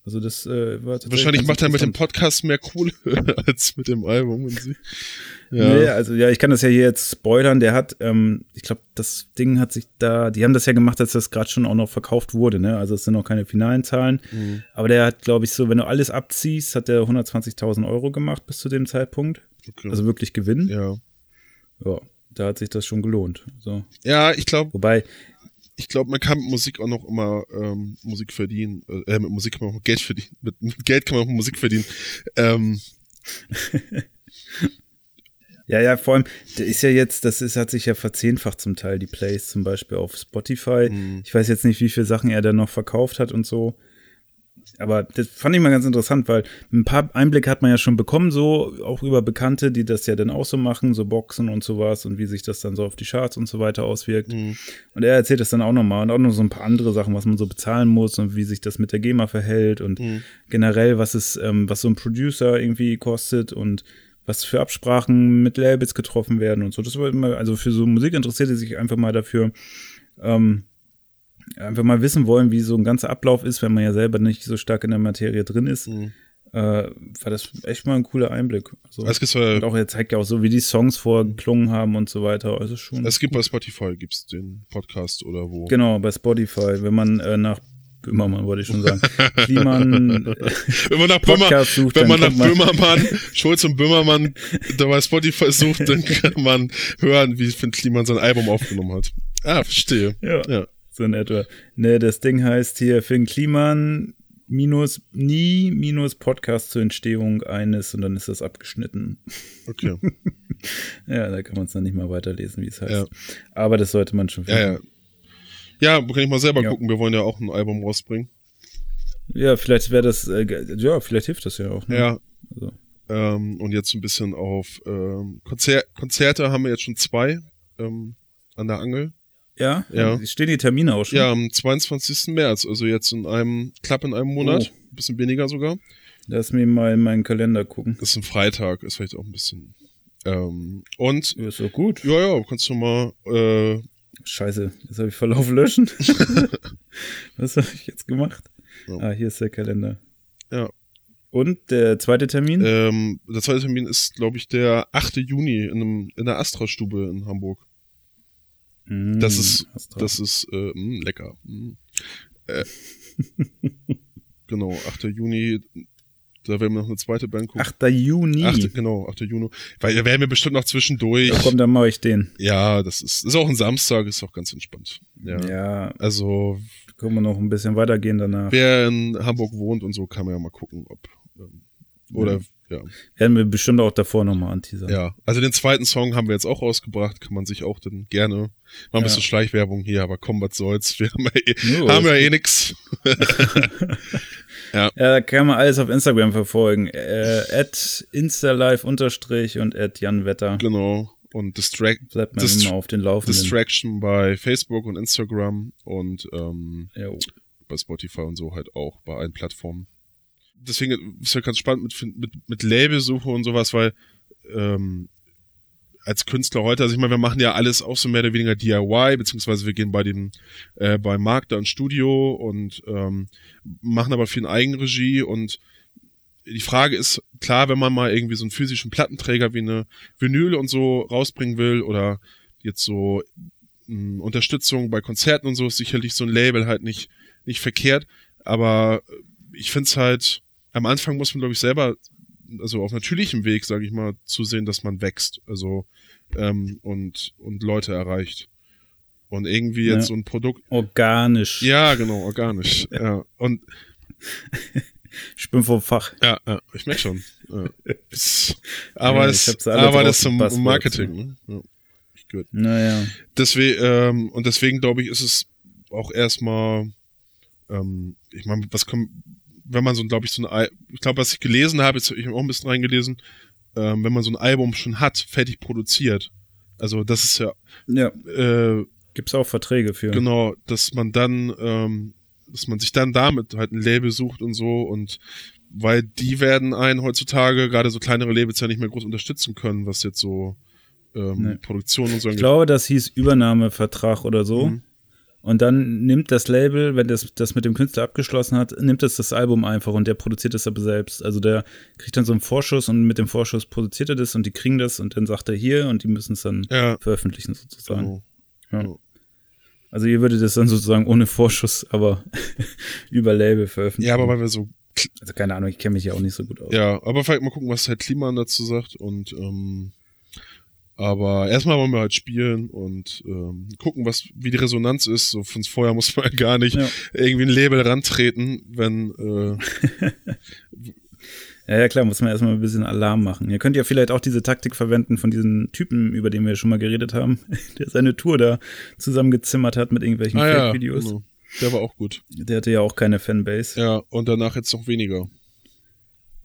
Also das äh, war Wahrscheinlich macht er mit dem Podcast mehr Kohle als mit dem Album. Ja. Nee, also ja, ich kann das ja hier jetzt spoilern. Der hat, ähm, ich glaube, das Ding hat sich da, die haben das ja gemacht, als das gerade schon auch noch verkauft wurde. Ne? Also es sind noch keine finalen Zahlen. Mhm. Aber der hat, glaube ich, so, wenn du alles abziehst, hat der 120.000 Euro gemacht bis zu dem Zeitpunkt. Okay. Also wirklich Gewinn. Ja. Ja, da hat sich das schon gelohnt. So. Ja, ich glaube. Wobei, ich glaube, man kann mit Musik auch noch immer ähm, Musik verdienen. Äh, mit Musik kann man auch Geld verdienen. Mit, mit Geld kann man auch Musik verdienen. Ähm. ja, ja, vor allem, der ist ja jetzt, das ist, hat sich ja verzehnfacht zum Teil, die Plays zum Beispiel auf Spotify. Mhm. Ich weiß jetzt nicht, wie viele Sachen er da noch verkauft hat und so aber das fand ich mal ganz interessant, weil ein paar Einblicke hat man ja schon bekommen, so auch über Bekannte, die das ja dann auch so machen, so Boxen und sowas und wie sich das dann so auf die Charts und so weiter auswirkt. Mhm. Und er erzählt das dann auch nochmal und auch noch so ein paar andere Sachen, was man so bezahlen muss und wie sich das mit der GEMA verhält und mhm. generell, was es, ähm, was so ein Producer irgendwie kostet und was für Absprachen mit Labels getroffen werden und so. Das war immer, also für so Musik interessierte sich einfach mal dafür, ähm, einfach mal wissen wollen, wie so ein ganzer Ablauf ist, wenn man ja selber nicht so stark in der Materie drin ist, mhm. äh, war das echt mal ein cooler Einblick. Also, es gibt, äh, und auch er zeigt ja auch so, wie die Songs vorgeklungen haben und so weiter. Also schon. Es gibt bei Spotify gibt's den Podcast oder wo? Genau, bei Spotify. Wenn man äh, nach Böhmermann wollte ich schon sagen. Kliman, wenn man nach, Böhmer, sucht, wenn man nach Böhmermann, Schulz und Böhmermann da bei Spotify sucht, dann kann man hören, wie Finn Kliman sein Album aufgenommen hat. Ah, verstehe. Ja. ja so in etwa. Ne, das Ding heißt hier Finn Kliman minus nie minus Podcast zur Entstehung eines und dann ist das abgeschnitten. Okay. ja, da kann man es dann nicht mal weiterlesen, wie es heißt. Ja. Aber das sollte man schon finden. Ja, ja. Ja, kann ich mal selber ja. gucken. Wir wollen ja auch ein Album rausbringen. Ja, vielleicht wäre das, äh, ja, vielleicht hilft das ja auch. Ne? Ja. Also. Ähm, und jetzt ein bisschen auf ähm, Konzer Konzerte haben wir jetzt schon zwei ähm, an der Angel. Ja? Ja. Stehen die Termine auch schon? Ja, am 22. März, also jetzt in einem, Klapp in einem Monat. Oh. Ein bisschen weniger sogar. Lass mir mal in meinen Kalender gucken. Das ist ein Freitag, ist vielleicht auch ein bisschen. Ähm, und. Ja, ist doch gut. Ja, ja, kannst du mal. Äh, Scheiße, jetzt habe ich Verlauf löschen. Was habe ich jetzt gemacht? Ja. Ah, hier ist der Kalender. Ja. Und der zweite Termin? Ähm, der zweite Termin ist, glaube ich, der 8. Juni in, einem, in der Astra-Stube in Hamburg. Mm, das ist, das ist äh, mh, mm, lecker. Mh. Mm. Äh, genau, 8. Juni, da werden wir noch eine zweite Band gucken. 8. Juni? 8, genau, 8. Juni. Weil da werden wir bestimmt noch zwischendurch. Ja, komm, dann mache ich den. Ja, das ist, ist auch ein Samstag, ist auch ganz entspannt. Ja. ja also. Können wir noch ein bisschen weitergehen danach. Wer in Hamburg wohnt und so, kann man ja mal gucken, ob. Ähm, oder ja. Werden wir bestimmt auch davor nochmal anteasern. Ja, also den zweiten Song haben wir jetzt auch rausgebracht, kann man sich auch dann gerne mal ein ja. bisschen Schleichwerbung hier, aber komm, was soll's, wir haben ja eh, no, haben ja eh nix. ja. ja, kann man alles auf Instagram verfolgen. Äh, at instalive unterstrich und at Jan Wetter. Genau. und Distract Bleibt man Dist immer auf den Laufenden. Distraction bei Facebook und Instagram und ähm, bei Spotify und so halt auch bei allen Plattformen. Deswegen ist ja ganz spannend mit, mit, mit Labelsuche und sowas, weil ähm, als Künstler heute, also ich meine, wir machen ja alles auch so mehr oder weniger DIY, beziehungsweise wir gehen bei dem, äh, bei Markt da ins Studio und ähm, machen aber viel Eigenregie und die Frage ist, klar, wenn man mal irgendwie so einen physischen Plattenträger wie eine Vinyl und so rausbringen will oder jetzt so mh, hm, Unterstützung bei Konzerten und so, ist sicherlich so ein Label halt nicht, nicht verkehrt. Aber ich finde es halt, am Anfang muss man, glaube ich, selber, also auf natürlichem Weg, sage ich mal, zusehen, dass man wächst. Also ähm, und, und Leute erreicht. Und irgendwie jetzt ja. so ein Produkt. Organisch. Ja, genau, organisch. ja. Und ich bin vom Fach. Ja, ja ich merke schon. Ja. aber ja, es, aber das zum Marketing. Ne? Gut. Naja. Deswegen, ähm, und deswegen glaube ich, ist es auch erstmal, ähm, ich meine, was kommt, wenn man so, glaube ich, so ein, ich glaube, was ich gelesen habe, jetzt habe ich auch ein bisschen reingelesen, ähm, wenn man so ein Album schon hat, fertig produziert. Also das ist ja. Ja. Äh, Gibt's auch Verträge für. Genau, dass man dann ähm, dass man sich dann damit halt ein Label sucht und so und weil die werden einen heutzutage, gerade so kleinere Labels ja nicht mehr groß unterstützen können, was jetzt so ähm, nee. Produktion und so Ich glaube, das hieß Übernahmevertrag oder so. Mhm. Und dann nimmt das Label, wenn das das mit dem Künstler abgeschlossen hat, nimmt es das Album einfach und der produziert es aber selbst. Also der kriegt dann so einen Vorschuss und mit dem Vorschuss produziert er das und die kriegen das und dann sagt er hier und die müssen es dann ja. veröffentlichen sozusagen. Genau. Ja. Also ihr würdet das dann sozusagen ohne Vorschuss, aber über Label veröffentlichen. Ja, aber weil wir so. Also keine Ahnung, ich kenne mich ja auch nicht so gut aus. Ja, aber vielleicht mal gucken, was halt Kliman dazu sagt und ähm, aber erstmal wollen wir halt spielen und ähm, gucken, was wie die Resonanz ist. So von vorher muss man gar nicht ja. irgendwie ein Label rantreten, wenn äh, Ja, ja, klar, muss man erstmal ein bisschen Alarm machen. Ihr könnt ja vielleicht auch diese Taktik verwenden von diesen Typen, über den wir schon mal geredet haben, der seine Tour da zusammengezimmert hat mit irgendwelchen ah, Fake-Videos. Ja, genau. Der war auch gut. Der hatte ja auch keine Fanbase. Ja, und danach jetzt noch weniger.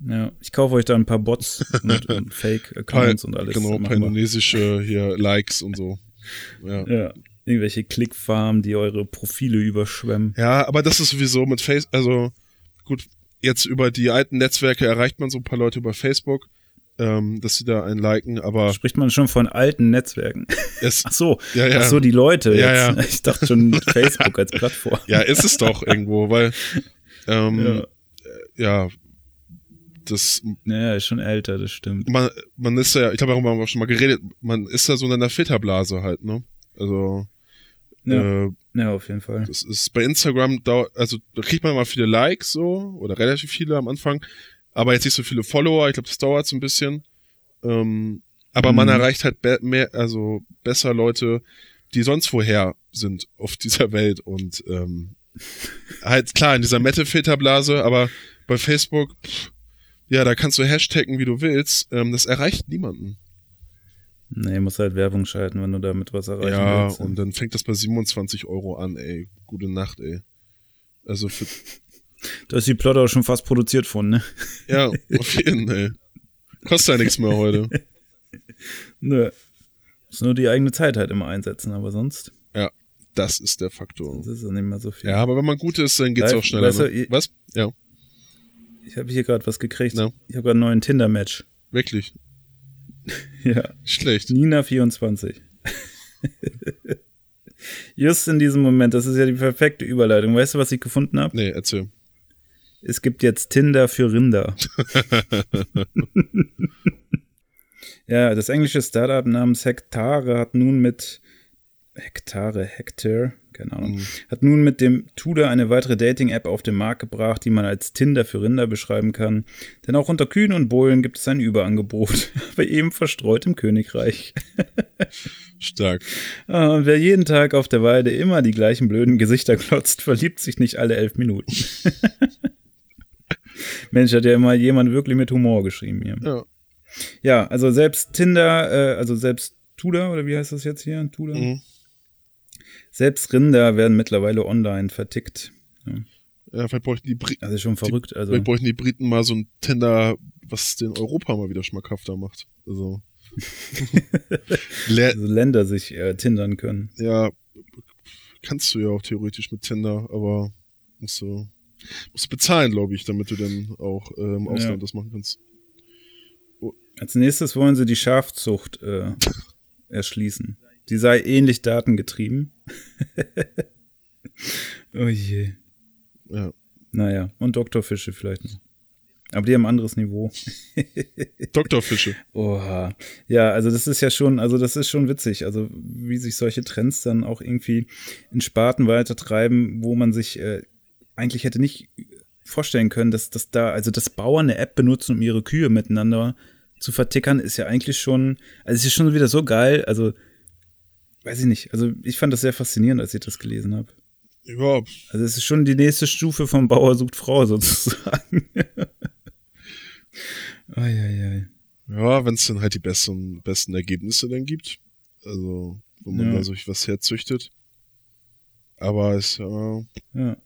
Ja, ich kaufe euch da ein paar Bots und, und Fake-Accounts und alles. Genau, ein paar indonesische hier Likes und so. Ja. ja. Irgendwelche Clickfarmen, die eure Profile überschwemmen. Ja, aber das ist sowieso mit Face, also gut, jetzt über die alten Netzwerke erreicht man so ein paar Leute über Facebook, ähm, dass sie da einen liken, aber. Spricht man schon von alten Netzwerken? Es, ach so, ja, ja. ach so, die Leute ja, jetzt. Ja. Ich dachte schon Facebook als Plattform. Ja, ist es doch irgendwo, weil, ähm, ja. Ja das. Naja, ist schon älter, das stimmt. Man, man ist ja, ich glaube, darüber haben wir schon mal geredet, man ist ja so in einer Filterblase halt, ne? Also, ja. Äh, ja, auf jeden Fall. Das ist bei Instagram, also da kriegt man mal viele Likes so, oder relativ viele am Anfang, aber jetzt nicht so viele Follower, ich glaube, das dauert so ein bisschen. Ähm, aber mhm. man erreicht halt mehr, also besser Leute, die sonst woher sind auf dieser Welt und ähm, halt klar in dieser Mette-Filterblase, aber bei Facebook, pff, ja, da kannst du hashtaggen, wie du willst, ähm, das erreicht niemanden. Nee, muss halt Werbung schalten, wenn du damit was erreichen ja, willst. Ja, und dann fängt das bei 27 Euro an, ey. Gute Nacht, ey. Also für. Da ist die Plotter auch schon fast produziert von, ne? Ja, auf jeden, Fall. Kostet ja nichts mehr heute. Nö. Muss nur die eigene Zeit halt immer einsetzen, aber sonst. Ja, das ist der Faktor. Das ist ja nicht mehr so viel. Ja, aber wenn man gut ist, dann geht's Live, auch schneller. Weißt du, ne? Was? Ja. Ich habe hier gerade was gekriegt. No. Ich habe gerade einen neuen Tinder-Match. Wirklich? Ja. Schlecht. Nina 24. Just in diesem Moment, das ist ja die perfekte Überleitung. Weißt du, was ich gefunden habe? Nee, erzähl. Es gibt jetzt Tinder für Rinder. ja, das englische Startup namens Hektare hat nun mit Hektare, Hectare, keine Ahnung, mhm. hat nun mit dem Tudor eine weitere Dating-App auf den Markt gebracht, die man als Tinder für Rinder beschreiben kann. Denn auch unter Kühen und Bullen gibt es ein Überangebot, aber eben verstreut im Königreich. Stark. Und wer jeden Tag auf der Weide immer die gleichen blöden Gesichter klotzt, verliebt sich nicht alle elf Minuten. Mensch, hat ja immer jemand wirklich mit Humor geschrieben hier. Ja. Ja, also selbst Tinder, äh, also selbst Tudor, oder wie heißt das jetzt hier? Tudor? Mhm. Selbst Rinder werden mittlerweile online vertickt. Ja, ja vielleicht bräuchten die Briten. Also schon verrückt. Also. Vielleicht bräuchten die Briten mal so ein Tinder, was den Europa mal wieder schmackhafter macht. Also. also Länder sich äh, tindern können. Ja, kannst du ja auch theoretisch mit Tinder, aber musst du, musst du bezahlen, glaube ich, damit du dann auch äh, im Ausland ja. das machen kannst. Oh. Als nächstes wollen sie die Schafzucht äh, erschließen. Die sei ähnlich datengetrieben. oh je. Ja. Naja, und Doktorfische vielleicht noch. Aber die haben ein anderes Niveau. Doktorfische. Oha. Ja, also das ist ja schon, also das ist schon witzig. Also wie sich solche Trends dann auch irgendwie in Sparten weitertreiben, wo man sich äh, eigentlich hätte nicht vorstellen können, dass, dass da, also dass Bauern eine App benutzen, um ihre Kühe miteinander zu vertickern, ist ja eigentlich schon, also es ist schon wieder so geil. Also weiß ich nicht. Also ich fand das sehr faszinierend, als ich das gelesen habe. Ja. Also es ist schon die nächste Stufe vom Bauer sucht Frau sozusagen. Eieiei. Ja, wenn es dann halt die besten, besten Ergebnisse dann gibt. Also, wo man ja. da so was herzüchtet. Aber es, ja. ja.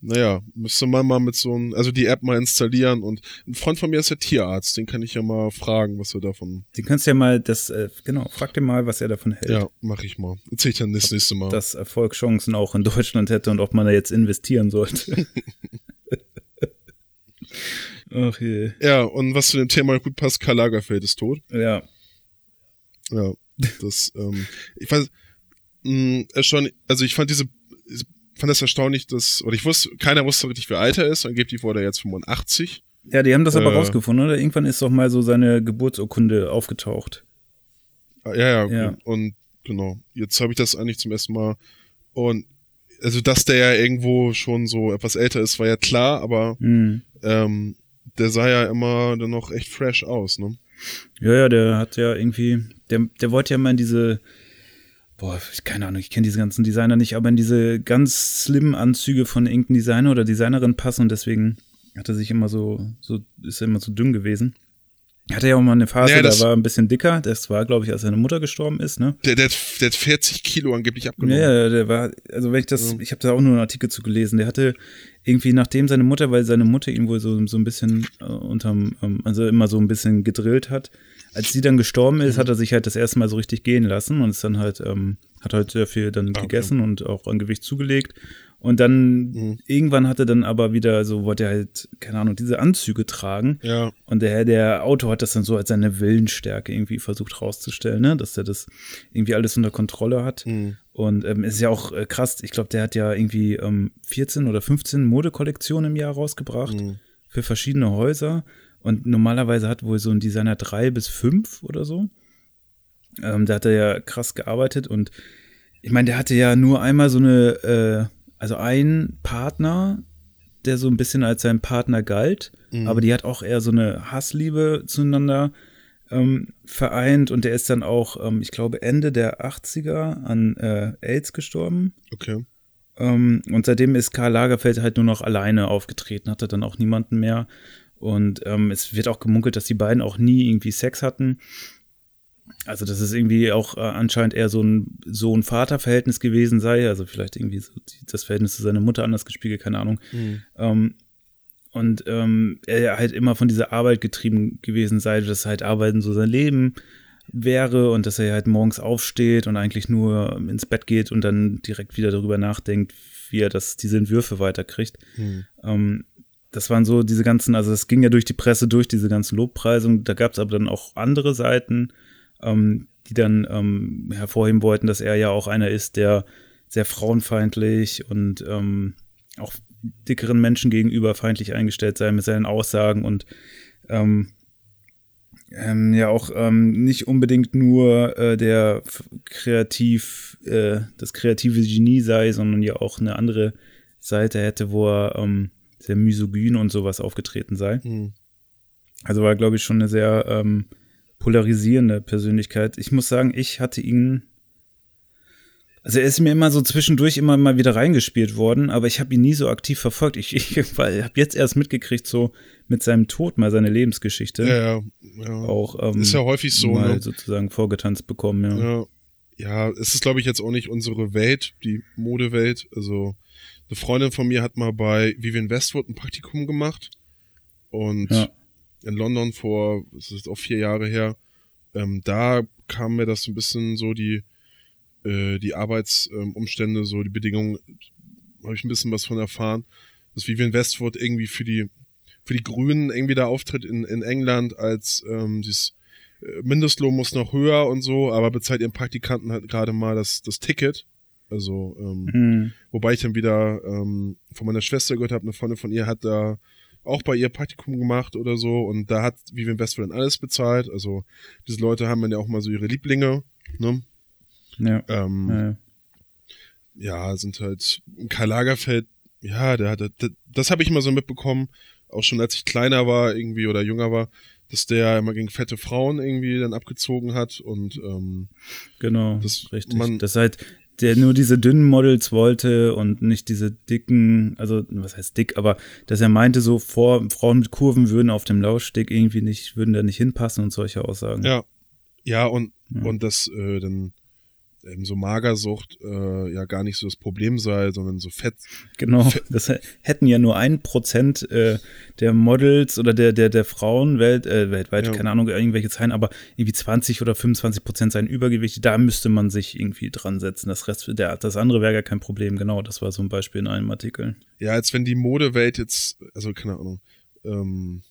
Naja, müsste man mal mit so einem, also die App mal installieren und ein Freund von mir ist ja Tierarzt, den kann ich ja mal fragen, was er davon. Den kannst du ja mal, das, äh, genau, frag dir mal, was er davon hält. Ja, mach ich mal. Erzähl ich dann das nächste Mal. Dass Erfolgschancen auch in Deutschland hätte und ob man da jetzt investieren sollte. Ach je. Ja, und was zu dem Thema gut passt, Karl Lagerfeld ist tot. Ja. Ja, das, ähm, ich weiß, mh, mm, schon, also ich fand diese fand das erstaunlich, dass, oder ich wusste, keiner wusste richtig, wie alt er ist, angeblich wurde er jetzt 85. Ja, die haben das aber äh, rausgefunden, oder? Irgendwann ist doch mal so seine Geburtsurkunde aufgetaucht. Ah, ja, ja, ja. Und genau. Jetzt habe ich das eigentlich zum ersten Mal. Und also, dass der ja irgendwo schon so etwas älter ist, war ja klar, aber mhm. ähm, der sah ja immer dann noch echt fresh aus, ne? Ja, ja, der hat ja irgendwie, der, der wollte ja mal in diese boah, keine Ahnung, ich kenne diese ganzen Designer nicht, aber in diese ganz slimmen Anzüge von irgendeinem Designer oder Designerin passen und deswegen hat er sich immer so, so ist er immer so dünn gewesen. Hatte ja auch mal eine Phase, ja, da war ein bisschen dicker. Das war, glaube ich, als seine Mutter gestorben ist, ne? Der, der, der hat 40 Kilo angeblich abgenommen. Ja, der war, also wenn ich das, ja. ich habe da auch nur einen Artikel zu gelesen. Der hatte irgendwie, nachdem seine Mutter, weil seine Mutter ihn wohl so, so ein bisschen äh, unterm, ähm, also immer so ein bisschen gedrillt hat, als sie dann gestorben ist, hat er sich halt das erste Mal so richtig gehen lassen und ist dann halt, ähm, hat halt sehr viel dann ah, gegessen und auch an Gewicht zugelegt. Und dann mhm. irgendwann hatte dann aber wieder so, wollte er halt, keine Ahnung, diese Anzüge tragen. Ja. Und der, der Autor hat das dann so als seine Willensstärke irgendwie versucht rauszustellen, ne? dass er das irgendwie alles unter Kontrolle hat. Mhm. Und ähm, ist ja auch äh, krass, ich glaube, der hat ja irgendwie ähm, 14 oder 15 Modekollektionen im Jahr rausgebracht mhm. für verschiedene Häuser. Und normalerweise hat wohl so ein Designer drei bis fünf oder so. Ähm, da hat er ja krass gearbeitet und ich meine, der hatte ja nur einmal so eine, äh, also einen Partner, der so ein bisschen als sein Partner galt, mhm. aber die hat auch eher so eine Hassliebe zueinander ähm, vereint und der ist dann auch, ähm, ich glaube, Ende der 80er an äh, AIDS gestorben. Okay. Ähm, und seitdem ist Karl Lagerfeld halt nur noch alleine aufgetreten, hatte dann auch niemanden mehr. Und ähm, es wird auch gemunkelt, dass die beiden auch nie irgendwie Sex hatten. Also, dass es irgendwie auch äh, anscheinend eher so ein Sohn-Vater-Verhältnis gewesen sei. Also, vielleicht irgendwie so das Verhältnis zu seiner Mutter anders gespiegelt, keine Ahnung. Mhm. Ähm, und ähm, er halt immer von dieser Arbeit getrieben gewesen sei, dass halt Arbeiten so sein Leben wäre und dass er halt morgens aufsteht und eigentlich nur ins Bett geht und dann direkt wieder darüber nachdenkt, wie er das, diese Entwürfe weiterkriegt. Mhm. Ähm, das waren so diese ganzen, also es ging ja durch die Presse durch, diese ganzen Lobpreisungen. Da gab es aber dann auch andere Seiten, ähm, die dann ähm, hervorheben wollten, dass er ja auch einer ist, der sehr frauenfeindlich und ähm, auch dickeren Menschen gegenüber feindlich eingestellt sei mit seinen Aussagen und ähm, ähm, ja auch ähm, nicht unbedingt nur äh, der kreativ, äh, das kreative Genie sei, sondern ja auch eine andere Seite hätte, wo er ähm, sehr misogyn und sowas aufgetreten sei. Mhm. Also war, glaube ich, schon eine sehr ähm, polarisierende Persönlichkeit. Ich muss sagen, ich hatte ihn. Also er ist mir immer so zwischendurch immer mal wieder reingespielt worden, aber ich habe ihn nie so aktiv verfolgt. Ich, ich habe jetzt erst mitgekriegt, so mit seinem Tod mal seine Lebensgeschichte. Ja, ja. ja. Auch ähm, ist ja häufig so, mal ne? sozusagen vorgetanzt bekommen, ja. Ja, ja es ist, glaube ich, jetzt auch nicht unsere Welt, die Modewelt. Also eine Freundin von mir hat mal bei Vivian Westwood ein Praktikum gemacht und ja. in London vor, das ist auch vier Jahre her, ähm, da kam mir das so ein bisschen so die, äh, die Arbeitsumstände, ähm, so die Bedingungen, habe ich ein bisschen was von erfahren, dass Vivian Westwood irgendwie für die, für die Grünen irgendwie da auftritt in, in England als ähm, dieses äh, Mindestlohn muss noch höher und so, aber bezahlt ihren Praktikanten halt gerade mal das, das Ticket. Also, ähm, mhm. wobei ich dann wieder ähm, von meiner Schwester gehört habe, eine Freundin von ihr hat da auch bei ihr Praktikum gemacht oder so und da hat Vivian Westphal dann alles bezahlt. Also diese Leute haben dann ja auch mal so ihre Lieblinge, ne? Ja. Ähm, ja. ja, sind halt Karl Lagerfeld, ja, der hat, das, das habe ich immer so mitbekommen, auch schon als ich kleiner war irgendwie oder jünger war, dass der immer gegen fette Frauen irgendwie dann abgezogen hat und ähm, genau, das, richtig. Man, das halt der nur diese dünnen Models wollte und nicht diese dicken, also was heißt dick, aber dass er meinte, so vor Frauen mit Kurven würden auf dem Laufsteg irgendwie nicht, würden da nicht hinpassen und solche Aussagen. Ja. Ja, und, ja. und das äh, dann eben so Magersucht äh, ja gar nicht so das Problem sei, sondern so Fett. Genau, Fett. das hätten ja nur ein Prozent äh, der Models oder der der der Frauen welt, äh, weltweit, ja. keine Ahnung, irgendwelche Zahlen, aber irgendwie 20 oder 25 Prozent seien Übergewicht. Da müsste man sich irgendwie dran setzen. Das Rest, der, das andere wäre gar kein Problem. Genau, das war so ein Beispiel in einem Artikel. Ja, als wenn die Modewelt jetzt, also keine Ahnung. Ähm,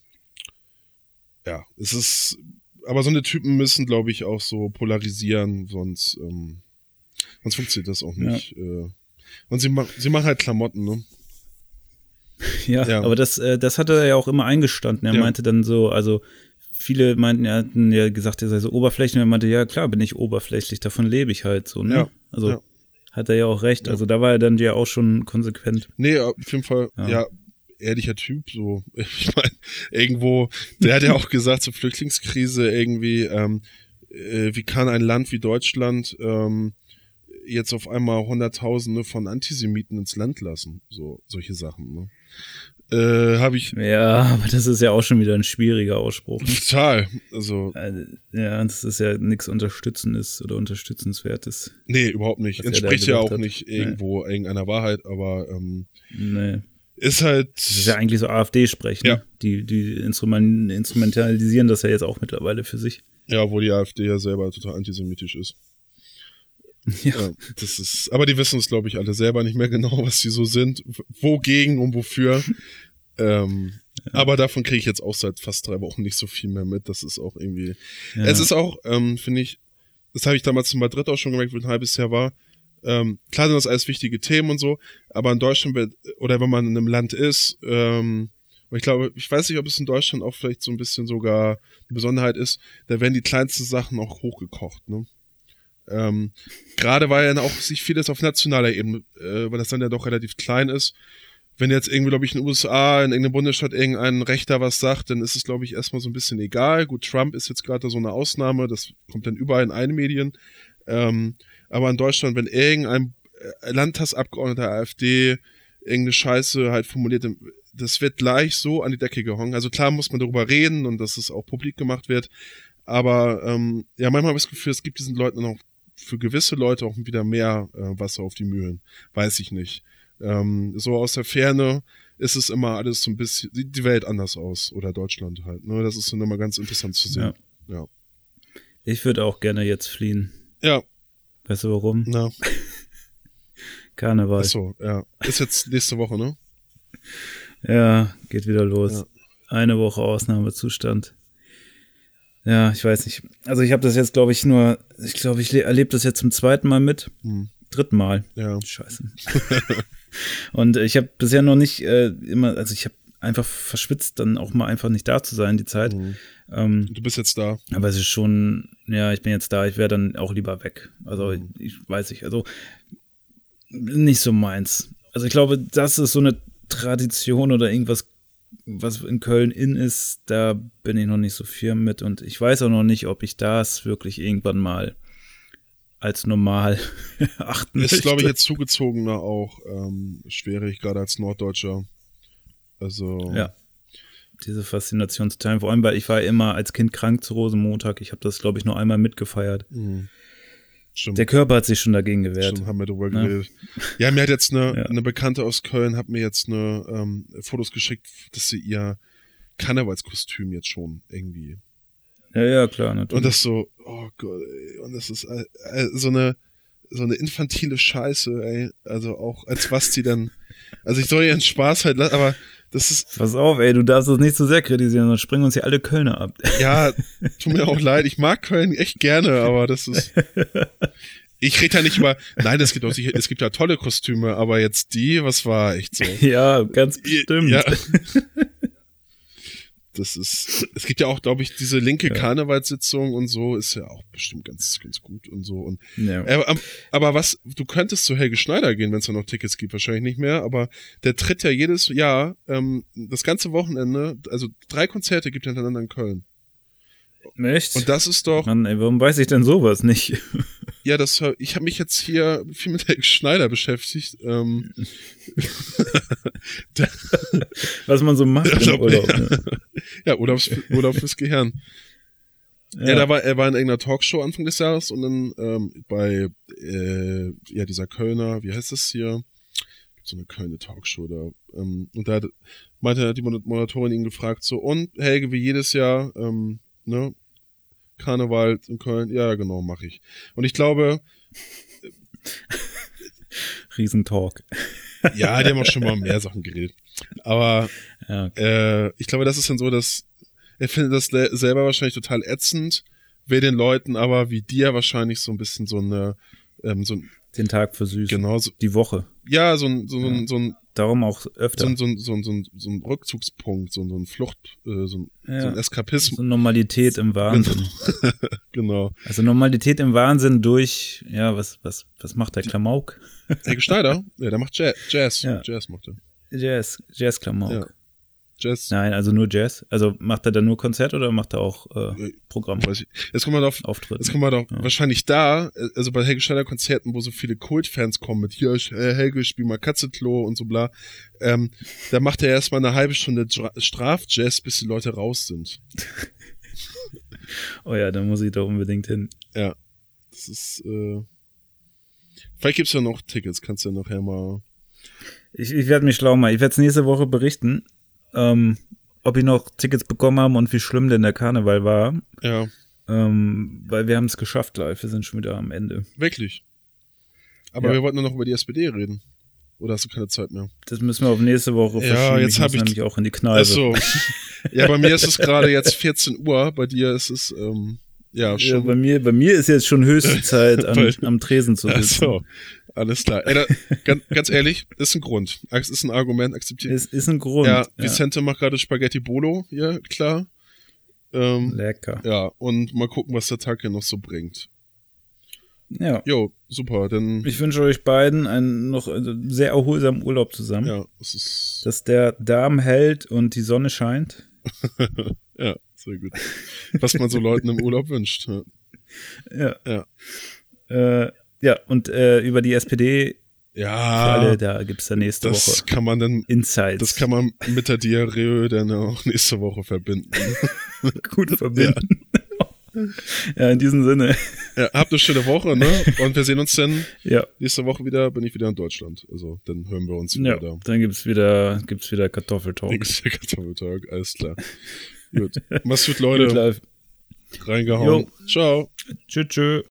ja, es ist aber so eine Typen müssen, glaube ich, auch so polarisieren, sonst, ähm, sonst funktioniert das auch nicht. Ja. Äh, und sie, ma sie machen halt Klamotten, ne? Ja, ja, aber das, äh, das hat er ja auch immer eingestanden. Er ja. meinte dann so, also viele meinten, er hatten ja gesagt, er sei so oberflächlich. Und er meinte, ja klar, bin ich oberflächlich, davon lebe ich halt so, ne? Ja. Also hat er ja auch recht. Also da war er dann ja auch schon konsequent. Nee, auf jeden Fall, ja ehrlicher Typ, so, ich meine, irgendwo, der hat ja auch gesagt, zur Flüchtlingskrise irgendwie, ähm, äh, wie kann ein Land wie Deutschland ähm, jetzt auf einmal Hunderttausende von Antisemiten ins Land lassen? So, solche Sachen, ne? Äh, habe ich. Ja, aber das ist ja auch schon wieder ein schwieriger Ausspruch. Total. Also. Ja, das ist ja nichts Unterstützendes oder Unterstützenswertes. Nee, überhaupt nicht. Entspricht ja auch hat. nicht irgendwo nee. irgendeiner Wahrheit, aber ähm, nee ist halt. Das ist ja eigentlich so AfD-Sprech, ne? Ja. Die, die instrumentalisieren das ja jetzt auch mittlerweile für sich. Ja, wo die AfD ja selber total antisemitisch ist. Ja. ja. das ist, aber die wissen es, glaube ich, alle selber nicht mehr genau, was sie so sind, wogegen und wofür. ähm, ja. Aber davon kriege ich jetzt auch seit fast drei Wochen nicht so viel mehr mit. Das ist auch irgendwie. Ja. Es ist auch, ähm, finde ich, das habe ich damals in Madrid auch schon gemerkt, wo ein halbes Jahr war. Ähm, klar sind das alles wichtige Themen und so, aber in Deutschland wird, oder wenn man in einem Land ist, ähm, ich glaube, ich weiß nicht, ob es in Deutschland auch vielleicht so ein bisschen sogar eine Besonderheit ist, da werden die kleinsten Sachen auch hochgekocht, ne? Ähm, Gerade weil ja auch sich vieles auf nationaler Ebene, äh, weil das dann ja doch relativ klein ist. Wenn jetzt irgendwie, glaube ich, in den USA, in irgendeinem Bundesstaat irgendein Rechter was sagt, dann ist es, glaube ich, erstmal so ein bisschen egal. Gut, Trump ist jetzt gerade so eine Ausnahme, das kommt dann überall in allen Medien. Ähm, aber in Deutschland, wenn irgendein äh, Landtagsabgeordneter AfD irgendeine Scheiße halt formuliert, das wird gleich so an die Decke gehangen. Also klar muss man darüber reden und dass es auch publik gemacht wird. Aber ähm, ja, manchmal habe ich das Gefühl, es gibt diesen Leuten auch für gewisse Leute auch wieder mehr äh, Wasser auf die Mühlen. Weiß ich nicht. Ähm, so aus der Ferne ist es immer alles so ein bisschen, sieht die Welt anders aus. Oder Deutschland halt. Ne? Das ist dann immer ganz interessant zu sehen. Ja. ja. Ich würde auch gerne jetzt fliehen. Ja, Weißt du warum? Na. Karneval. Achso, ja. Ist jetzt nächste Woche, ne? Ja, geht wieder los. Ja. Eine Woche Ausnahmezustand. Ja, ich weiß nicht. Also ich habe das jetzt, glaube ich, nur, ich glaube, ich erlebe das jetzt zum zweiten Mal mit. Hm. Dritten Mal. Ja. Scheiße. Und ich habe bisher noch nicht äh, immer, also ich habe einfach verschwitzt, dann auch mal einfach nicht da zu sein, die Zeit. Mhm. Ähm, du bist jetzt da. Aber es ist schon, ja, ich bin jetzt da, ich wäre dann auch lieber weg. Also, mhm. ich weiß nicht, also nicht so meins. Also ich glaube, das ist so eine Tradition oder irgendwas, was in Köln in ist, da bin ich noch nicht so firm mit und ich weiß auch noch nicht, ob ich das wirklich irgendwann mal als normal achten Ist, glaube ich, jetzt zugezogener auch ähm, schwierig, gerade als Norddeutscher. Also. Ja. Diese Faszination zu teilen. Vor allem, weil ich war immer als Kind krank zu Rosenmontag. Ich habe das, glaube ich, nur einmal mitgefeiert. Mhm. Der Körper hat sich schon dagegen gewehrt. Stimmt, haben wir darüber ja. geredet. Ja, mir hat jetzt eine, ja. eine Bekannte aus Köln, hat mir jetzt eine ähm, Fotos geschickt, dass sie ihr Karnevalskostüm jetzt schon irgendwie Ja, ja, klar, natürlich. Und das so, oh Gott, ey, und das ist äh, äh, so eine so eine infantile Scheiße, ey. Also auch als was die dann. Also ich soll einen Spaß halt, aber das ist. Pass auf, ey, du darfst das nicht zu so sehr kritisieren, sonst springen uns hier alle Kölner ab. Ja, tut mir auch leid. Ich mag Köln echt gerne, aber das ist. Ich rede ja nicht über, nein, es gibt auch sicher, es gibt ja tolle Kostüme, aber jetzt die, was war echt so? Ja, ganz bestimmt. Ja. Das ist, es gibt ja auch, glaube ich, diese linke ja. Karnevalssitzung und so, ist ja auch bestimmt ganz, ganz gut und so. Und, ja. aber, ähm, aber was, du könntest zu Helge Schneider gehen, wenn es da noch Tickets gibt, wahrscheinlich nicht mehr, aber der tritt ja jedes Jahr, ähm, das ganze Wochenende, also drei Konzerte gibt er hintereinander in Köln. Echt? Und das ist doch. Mann, ey, warum weiß ich denn sowas nicht? Ja, das ich habe mich jetzt hier viel mit Helge Schneider beschäftigt. Ähm, Was man so macht im glaub, Urlaub. Ja, ne? ja Urlaubs, Urlaub fürs Gehirn. Ja. ja, da war, er war in irgendeiner Talkshow Anfang des Jahres und dann ähm, bei äh, ja dieser Kölner, wie heißt das hier? Gibt so eine Kölner Talkshow da. Ähm, und da hat, meinte die Moderatorin ihn gefragt so und Helge wie jedes Jahr ähm, ne Karneval in Köln, ja genau mache ich. Und ich glaube Riesentalk. Ja, die haben auch schon mal mehr Sachen geredet. Aber ja, okay. äh, ich glaube, das ist dann so, dass er findet das selber wahrscheinlich total ätzend, will den Leuten aber wie dir wahrscheinlich so ein bisschen so eine ähm, so den Tag versüßen. Genau. So, die Woche. Ja, so ein, so, ja. ein, so ein Darum auch öfter. So, so, so, so, so ein Rückzugspunkt, so, so ein Flucht, äh, so, ja. so ein Eskapismus. So Normalität im Wahnsinn. genau. Also Normalität im Wahnsinn durch, ja, was, was, was macht der Klamauk? Helge Schneider? Ja, der macht Jazz. Jazz, ja. Jazz macht er. Jazz, Jazz Klamauk. Ja. Jazz. Nein, also nur Jazz. Also macht er dann nur Konzert oder macht er auch äh, Programm? Weiß ich. Jetzt kommen wir doch, Auftritt. Jetzt kommen wir doch ja. wahrscheinlich da, also bei Helge Schneider Konzerten, wo so viele Kultfans kommen mit hier, äh, Helge, spiel mal Katzenklo und so bla. Ähm, da macht er erstmal eine halbe Stunde Strafjazz, bis die Leute raus sind. oh ja, da muss ich doch unbedingt hin. Ja. Das ist, äh, vielleicht gibt's ja noch Tickets, kannst du ja nachher mal. Ich, ich werde mich schlau machen. Ich werde es nächste Woche berichten ähm, ob die noch Tickets bekommen haben und wie schlimm denn der Karneval war. Ja. Ähm, weil wir haben es geschafft live, wir sind schon wieder am Ende. Wirklich. Aber ja. wir wollten nur noch über die SPD reden. Oder hast du keine Zeit mehr? Das müssen wir auf nächste Woche verschieben. Ja, jetzt habe ich nämlich auch in die Kneipe. Achso. ja, bei mir ist es gerade jetzt 14 Uhr, bei dir ist es ähm, ja schon. Ja, bei mir, bei mir ist jetzt schon höchste Zeit, am, am Tresen zu sitzen. Achso. Alles klar. Ey, da, ganz, ganz ehrlich, ist ein Grund. Es ist ein Argument, akzeptiert. Es ist ein Grund. Ja, Vicente ja. macht gerade Spaghetti Bolo, ja, klar. Ähm, Lecker. Ja, und mal gucken, was der Tag hier noch so bringt. Ja. Jo, super. Dann ich wünsche euch beiden einen noch äh, sehr erholsamen Urlaub zusammen. Ja, es ist. Dass der Darm hält und die Sonne scheint. ja, sehr gut. Was man so Leuten im Urlaub wünscht. Ja. Ja. ja. Äh, ja, und äh, über die SPD ja, alle, da gibt's dann nächste das Woche. kann man dann, Insights. Das kann man mit der Diarrhoe dann auch nächste Woche verbinden. Gut verbinden. Ja. ja. in diesem Sinne. Ja, habt eine schöne Woche, ne? Und wir sehen uns dann ja. nächste Woche wieder, bin ich wieder in Deutschland. Also, dann hören wir uns wieder. Ja, da. dann gibt's wieder, gibt's wieder Kartoffeltalk. Gibt's wieder Kartoffeltalk, alles klar. gut. Mach's gut, Leute. Gut. Reingehauen. Jo. Ciao. Tschüss, tschüss.